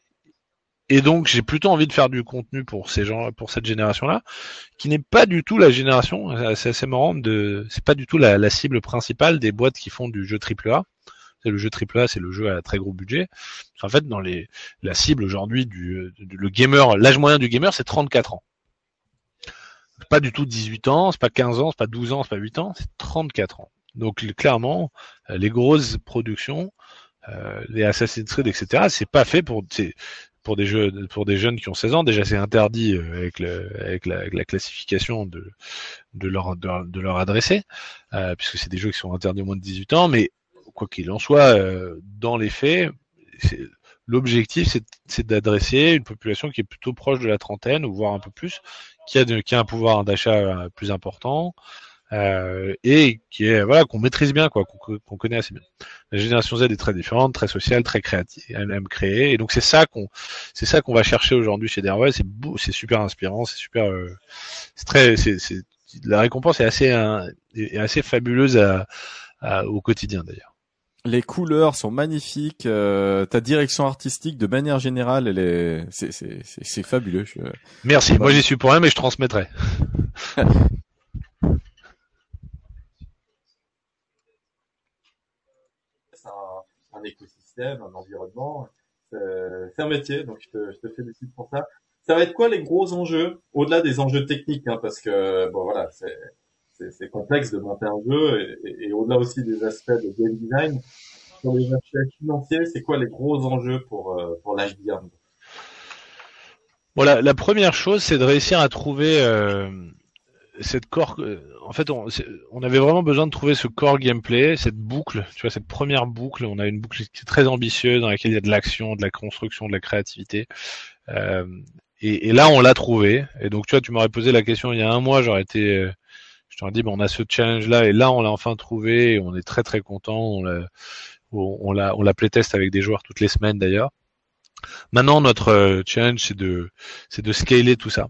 Speaker 2: et donc j'ai plutôt envie de faire du contenu pour ces gens, pour cette génération-là, qui n'est pas du tout la génération. C'est assez marrant de, c'est pas du tout la, cible principale des boîtes qui font du jeu AAA. Le jeu AAA, c'est le jeu à très gros budget. En fait, dans les, la cible aujourd'hui du, le gamer, l'âge moyen du gamer, c'est 34 ans. pas du tout 18 ans, c'est pas 15 ans, c'est pas 12 ans, c'est pas 8 ans, c'est 34 ans. Donc clairement, les grosses productions, euh, les Assassin's Creed, etc. C'est pas fait pour pour des jeux pour des jeunes qui ont 16 ans déjà c'est interdit euh, avec, la, classification de leur adresser euh, puisque c'est des jeux qui sont interdits au moins de 18 ans mais quoi qu'il en soit euh, dans les faits l'objectif c'est d'adresser une population qui est plutôt proche de la trentaine ou voire un peu plus qui a qui a un pouvoir d'achat plus important euh, et qui est voilà qu'on maîtrise bien quoi, qu'on connaît assez bien. La génération Z est très différente, très sociale, très créative, elle aime créer et donc c'est ça qu'on c'est ça qu'on va chercher aujourd'hui chez Derwell. C'est c'est super inspirant, c'est super, euh, c'est très, c'est la récompense est assez est assez fabuleuse à, à, au quotidien d'ailleurs.
Speaker 1: Les couleurs sont magnifiques. Euh, ta direction artistique, de manière générale, elle est, c'est, c'est, c'est, fabuleux.
Speaker 2: Merci. Moi, j'y suis pour rien, mais je transmettrai. <laughs>
Speaker 3: un écosystème, un environnement. C'est un métier, donc je te, je te félicite pour ça. Ça va être quoi les gros enjeux, au-delà des enjeux techniques, hein, parce que bon voilà, c'est complexe de monter un jeu et, au-delà aussi des aspects de game design. Sur les aspects financiers, c'est quoi les gros enjeux pour euh, pour
Speaker 2: Voilà, la première chose, c'est de réussir à trouver euh, cette core, euh, en fait, on, on, avait vraiment besoin de trouver ce core gameplay, cette boucle, tu vois, cette première boucle. On a une boucle qui est très ambitieuse dans laquelle il y a de l'action, de la construction, de la créativité. Euh, et, et, là, on l'a trouvé. Et donc, tu vois, tu m'aurais posé la question il y a un mois, j'aurais été, euh, je t'aurais dit, bon, on a ce challenge là, et là, on l'a enfin trouvé. Et on est très très content. On l'a, on l'a, on l'a playtest avec des joueurs toutes les semaines d'ailleurs. Maintenant, notre euh, challenge, c'est de, c'est de scaler tout ça.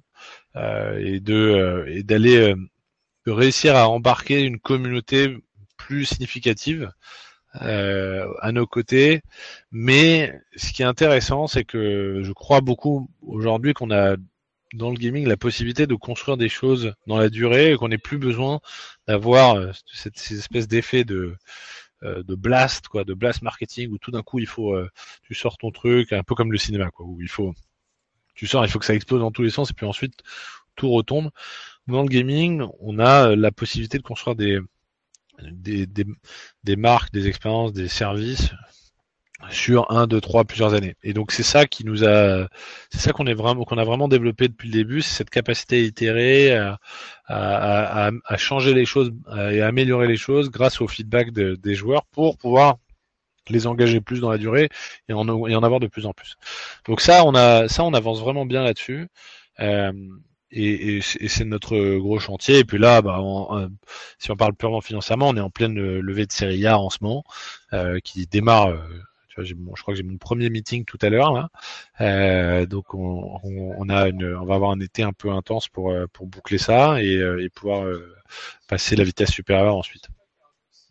Speaker 2: Euh, et de euh, et d'aller euh, de réussir à embarquer une communauté plus significative à nos côtés. Mais ce qui est intéressant, c'est que je crois beaucoup aujourd'hui qu'on a dans le gaming la possibilité de construire des choses dans la durée et qu'on n'ait plus besoin d'avoir euh, cette, ces espèces d'effets de euh, de blast quoi de blast marketing où tout d'un coup il faut euh, tu sors ton truc un peu comme le cinéma quoi où il faut tu sors il faut que ça explose dans tous les sens et puis ensuite tout retombe dans le gaming on a la possibilité de construire des des, des, marques des expériences des services sur un, deux, trois, plusieurs années. Et donc c'est ça qui nous a, c'est ça qu'on est vraiment, qu'on a vraiment développé depuis le début, c'est cette capacité à itérer, à, à, à, changer les choses et à améliorer les choses grâce au feedback de, des joueurs pour pouvoir les engager plus dans la durée et en, et en avoir de plus en plus. Donc ça, on a, ça, on avance vraiment bien là-dessus. Euh, et, et c'est notre gros chantier. Et puis là, bah, si on parle purement financièrement, on est en pleine levée de série A en ce moment, euh, qui démarre euh, je crois que j'ai mon premier meeting tout à l'heure euh, donc on, a on va avoir un été un peu intense pour euh, pour boucler ça et, euh, pouvoir passer la vitesse supérieure ensuite.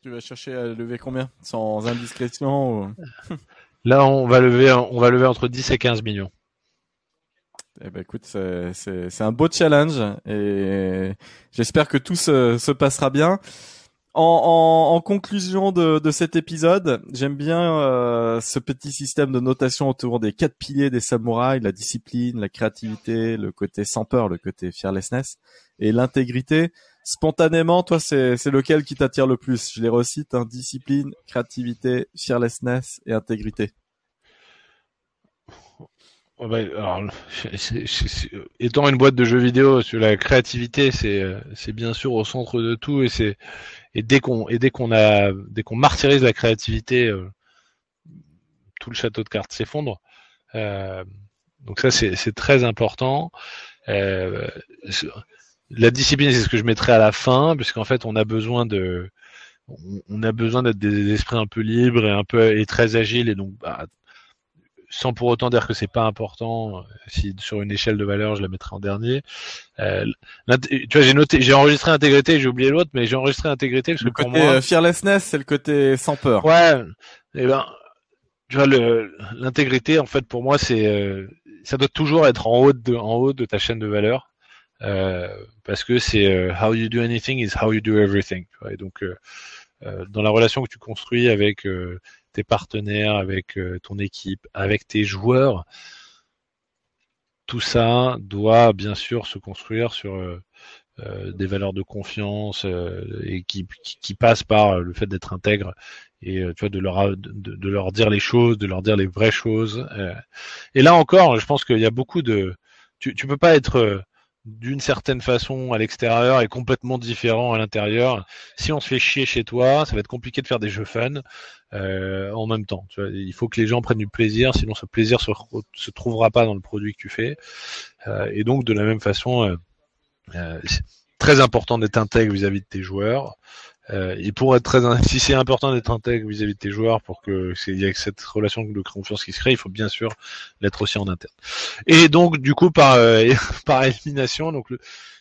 Speaker 1: Tu vas chercher à lever combien? Sans indiscrétion <laughs>
Speaker 2: Là, on va lever on va lever entre 10 et 15 millions.
Speaker 1: Eh ben écoute, c'est un beau challenge et j'espère que tout se, se passera bien. En, en, conclusion de, de, cet épisode, j'aime bien euh, ce petit système de notation autour des quatre piliers des samouraïs la discipline, la créativité, le côté sans peur, le côté fearlessness et l'intégrité. Spontanément, toi, c'est lequel qui t'attire le plus? Je les recite hein, discipline, créativité, fearlessness et intégrité.
Speaker 2: alors, <laughs> étant une boîte de jeux vidéo, sur la créativité, c'est bien sûr au centre de tout et dès qu'on martyrise la créativité, euh, tout le château de cartes s'effondre. Euh, donc ça c'est très important. Euh, la discipline c'est ce que je mettrai à la fin puisqu'en fait on a besoin de on a besoin d'être des esprits un peu libres et un peu et très agiles et donc bah, sans pour autant dire que c'est pas important. Si sur une échelle de valeur, je la mettrai en dernier. Euh, tu vois, j'ai noté, j'ai enregistré intégrité, j'ai oublié l'autre, mais j'ai enregistré intégrité parce
Speaker 1: le
Speaker 2: que
Speaker 1: côté pour moi, euh, fearlessness, c'est le côté sans peur.
Speaker 2: Ouais. Et eh ben, tu vois, l'intégrité, en fait, pour moi, c'est, euh, ça doit toujours être en haut de, en haut de ta chaîne de valeur, euh, parce que c'est euh, how you do anything is how you do everything. Et donc, dans la relation que tu construis avec tes partenaires, avec euh, ton équipe, avec tes joueurs. Tout ça doit bien sûr se construire sur euh, euh, des valeurs de confiance et qui, qui, passent par le fait d'être intègre et tu vois de leur de, leur dire les choses, de leur dire les vraies choses. et là encore, je pense qu'il y a beaucoup de tu tu peux pas être d'une certaine façon à l'extérieur et complètement différent à l'intérieur. Si on se fait chier chez toi, ça va être compliqué de faire des jeux fun euh, en même temps. Il faut que les gens prennent du plaisir, sinon ce plaisir se, se trouvera pas dans le produit que tu fais. Euh, et donc de la même façon, euh, euh c'est très important d'être intègre vis-à-vis de tes joueurs. Euh, et pour être très, si c'est important d'être intègre vis-à-vis de tes joueurs, pour que il y ait cette relation de confiance qui se crée, il faut bien sûr l'être aussi en interne. Et donc du coup par euh, <laughs> par élimination, donc le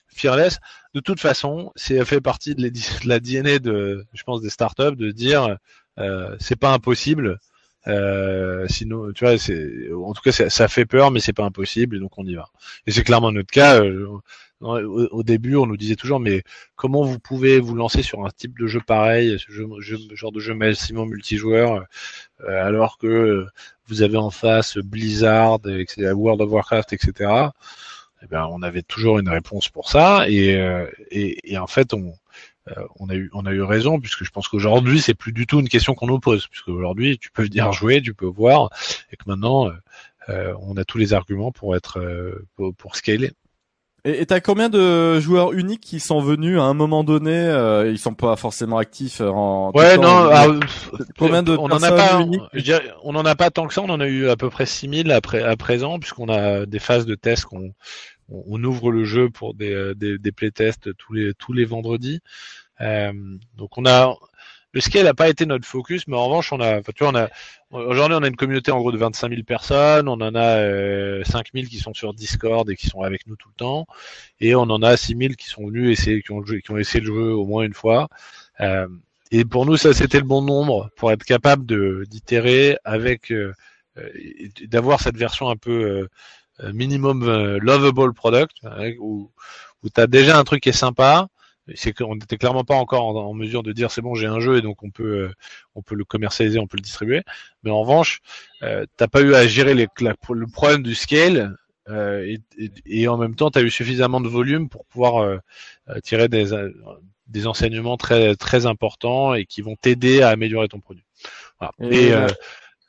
Speaker 2: fearless, de toute façon, c'est fait partie de, la DNA de, je pense, des startups de dire euh, c'est pas impossible. Euh, sinon, tu vois, c'est, en tout cas, ça fait peur, mais c'est pas impossible, et donc on y va. Et c'est clairement notre cas. Euh, au, début, on nous disait toujours, mais comment vous pouvez vous lancer sur un type de jeu pareil, ce jeu, genre de jeu maximum multijoueur, euh, alors que vous avez en face Blizzard, etc., World of Warcraft, etc. Eh ben, on avait toujours une réponse pour ça, et, euh, et, et en fait, on, euh, on a eu on a eu raison puisque je pense qu'aujourd'hui c'est plus du tout une question qu'on nous pose puisque aujourd'hui tu peux venir jouer, tu peux voir, et que maintenant on a tous les arguments pour être pour, pour scaler.
Speaker 1: Et t'as combien de joueurs uniques qui sont venus à un moment donné euh, Ils sont pas forcément actifs euh, en.
Speaker 2: Ouais, non. combien de on en a pas. on en a pas tant que ça. On en a eu à peu près 6000 après à présent, puisqu'on a des phases de tests qu'on on, ouvre le jeu pour des euh, des, des playtests tous les tous les vendredis. Euh, donc on a le scale n'a pas été notre focus, mais en revanche, on a, tu vois, on a, aujourd'hui, on a une communauté en gros de 25 000 personnes, on en a euh, 5 000 qui sont sur Discord et qui sont avec nous tout le temps, et on en a 6 000 qui sont venus essayer, qui ont, qui ont essayé le jeu au moins une fois. Euh, et pour nous, ça c'était le bon nombre pour être capable de d'itérer avec d'avoir cette version un peu minimum lovable product où où tu as déjà un truc qui est sympa, c'est qu'on n'était clairement pas encore en, mesure de dire c'est bon j'ai un jeu et donc on peut euh, on peut le commercialiser on peut le distribuer. Mais en revanche euh, t'as pas eu à gérer les, le problème du scale euh, et, et, en même temps tu as eu suffisamment de volume pour pouvoir euh, euh, tirer des des enseignements très très importants et qui vont t'aider à améliorer ton produit.
Speaker 1: Voilà. et, un,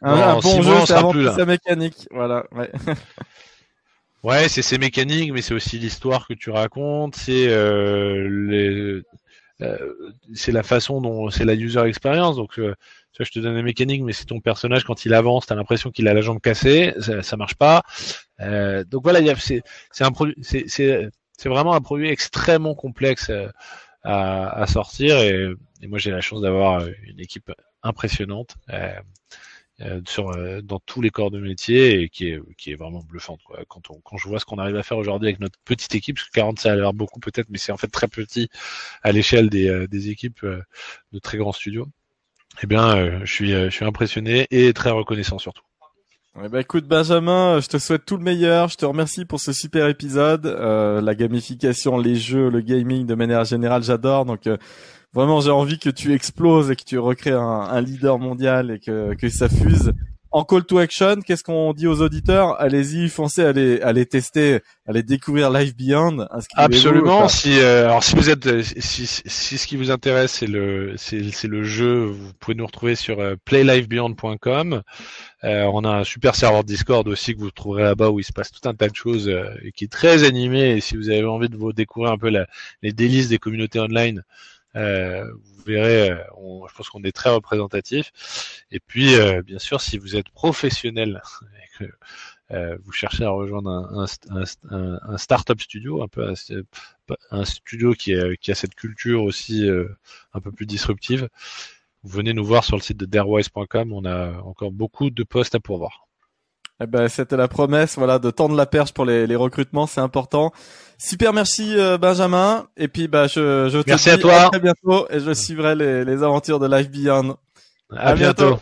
Speaker 1: un, bon jeu c'est avant sa mécanique. Voilà ouais. <laughs>
Speaker 2: Ouais, c'est ces mécaniques, mais c'est aussi l'histoire que tu racontes, c'est euh, les, euh, c'est la façon dont c'est la user experience. Donc, euh, je te donne les mécaniques, mais c'est ton personnage quand il avance, t'as l'impression qu'il a la jambe cassée, ça, ça marche pas. Donc voilà, c'est un produit, c'est vraiment un produit extrêmement complexe à, à sortir et, et moi j'ai la chance d'avoir une équipe impressionnante. Euh, sur euh, dans tous les corps de métier et qui est qui est vraiment bluffante quoi. Quand on quand je vois ce qu'on arrive à faire aujourd'hui avec notre petite équipe, parce que 40 ça a l'air beaucoup peut-être, mais c'est en fait très petit à l'échelle des euh, des équipes de très grands studios. Eh bien, je suis je suis impressionné et très reconnaissant surtout.
Speaker 1: Eh ben, écoute Benjamin, je te souhaite tout le meilleur. Je te remercie pour ce super épisode. la gamification, les jeux, le gaming de manière générale, j'adore. Donc vraiment j'ai envie que tu exploses et que tu recrées un, un leader mondial et que, que ça fuse. En call to action, qu'est-ce qu'on dit aux auditeurs? Allez-y, foncez, allez, allez tester, allez découvrir Live Beyond.
Speaker 2: Absolument. Si euh, alors si vous êtes, euh, si, si ce qui vous intéresse c'est le c'est le jeu, vous pouvez nous retrouver sur euh, playlivebeyond.com. Euh, on a un super serveur Discord aussi que vous trouverez là-bas où il se passe tout un tas de choses et qui est très animé. Et si vous avez envie de vous découvrir un peu la, les délices des communautés online, euh, vous verrez, euh, on, je pense qu'on est très représentatif. Et puis, euh, bien sûr, si vous êtes professionnel <laughs> et que euh, vous cherchez à rejoindre un, un, un, un start-up studio, un peu un, studio qui, est, qui, a cette culture aussi un peu plus disruptive, venez nous voir sur le site de darewise.com. On a encore beaucoup de postes à pourvoir.
Speaker 1: Eh ben, c'était la promesse, voilà, de tendre la perche pour les, les recrutements, c'est important. Super, merci euh, Benjamin. Et puis, bah, je, je te
Speaker 2: merci
Speaker 1: dis
Speaker 2: à, toi.
Speaker 1: très bientôt et je suivrai les, les aventures de Life Beyond.
Speaker 2: À, bientôt.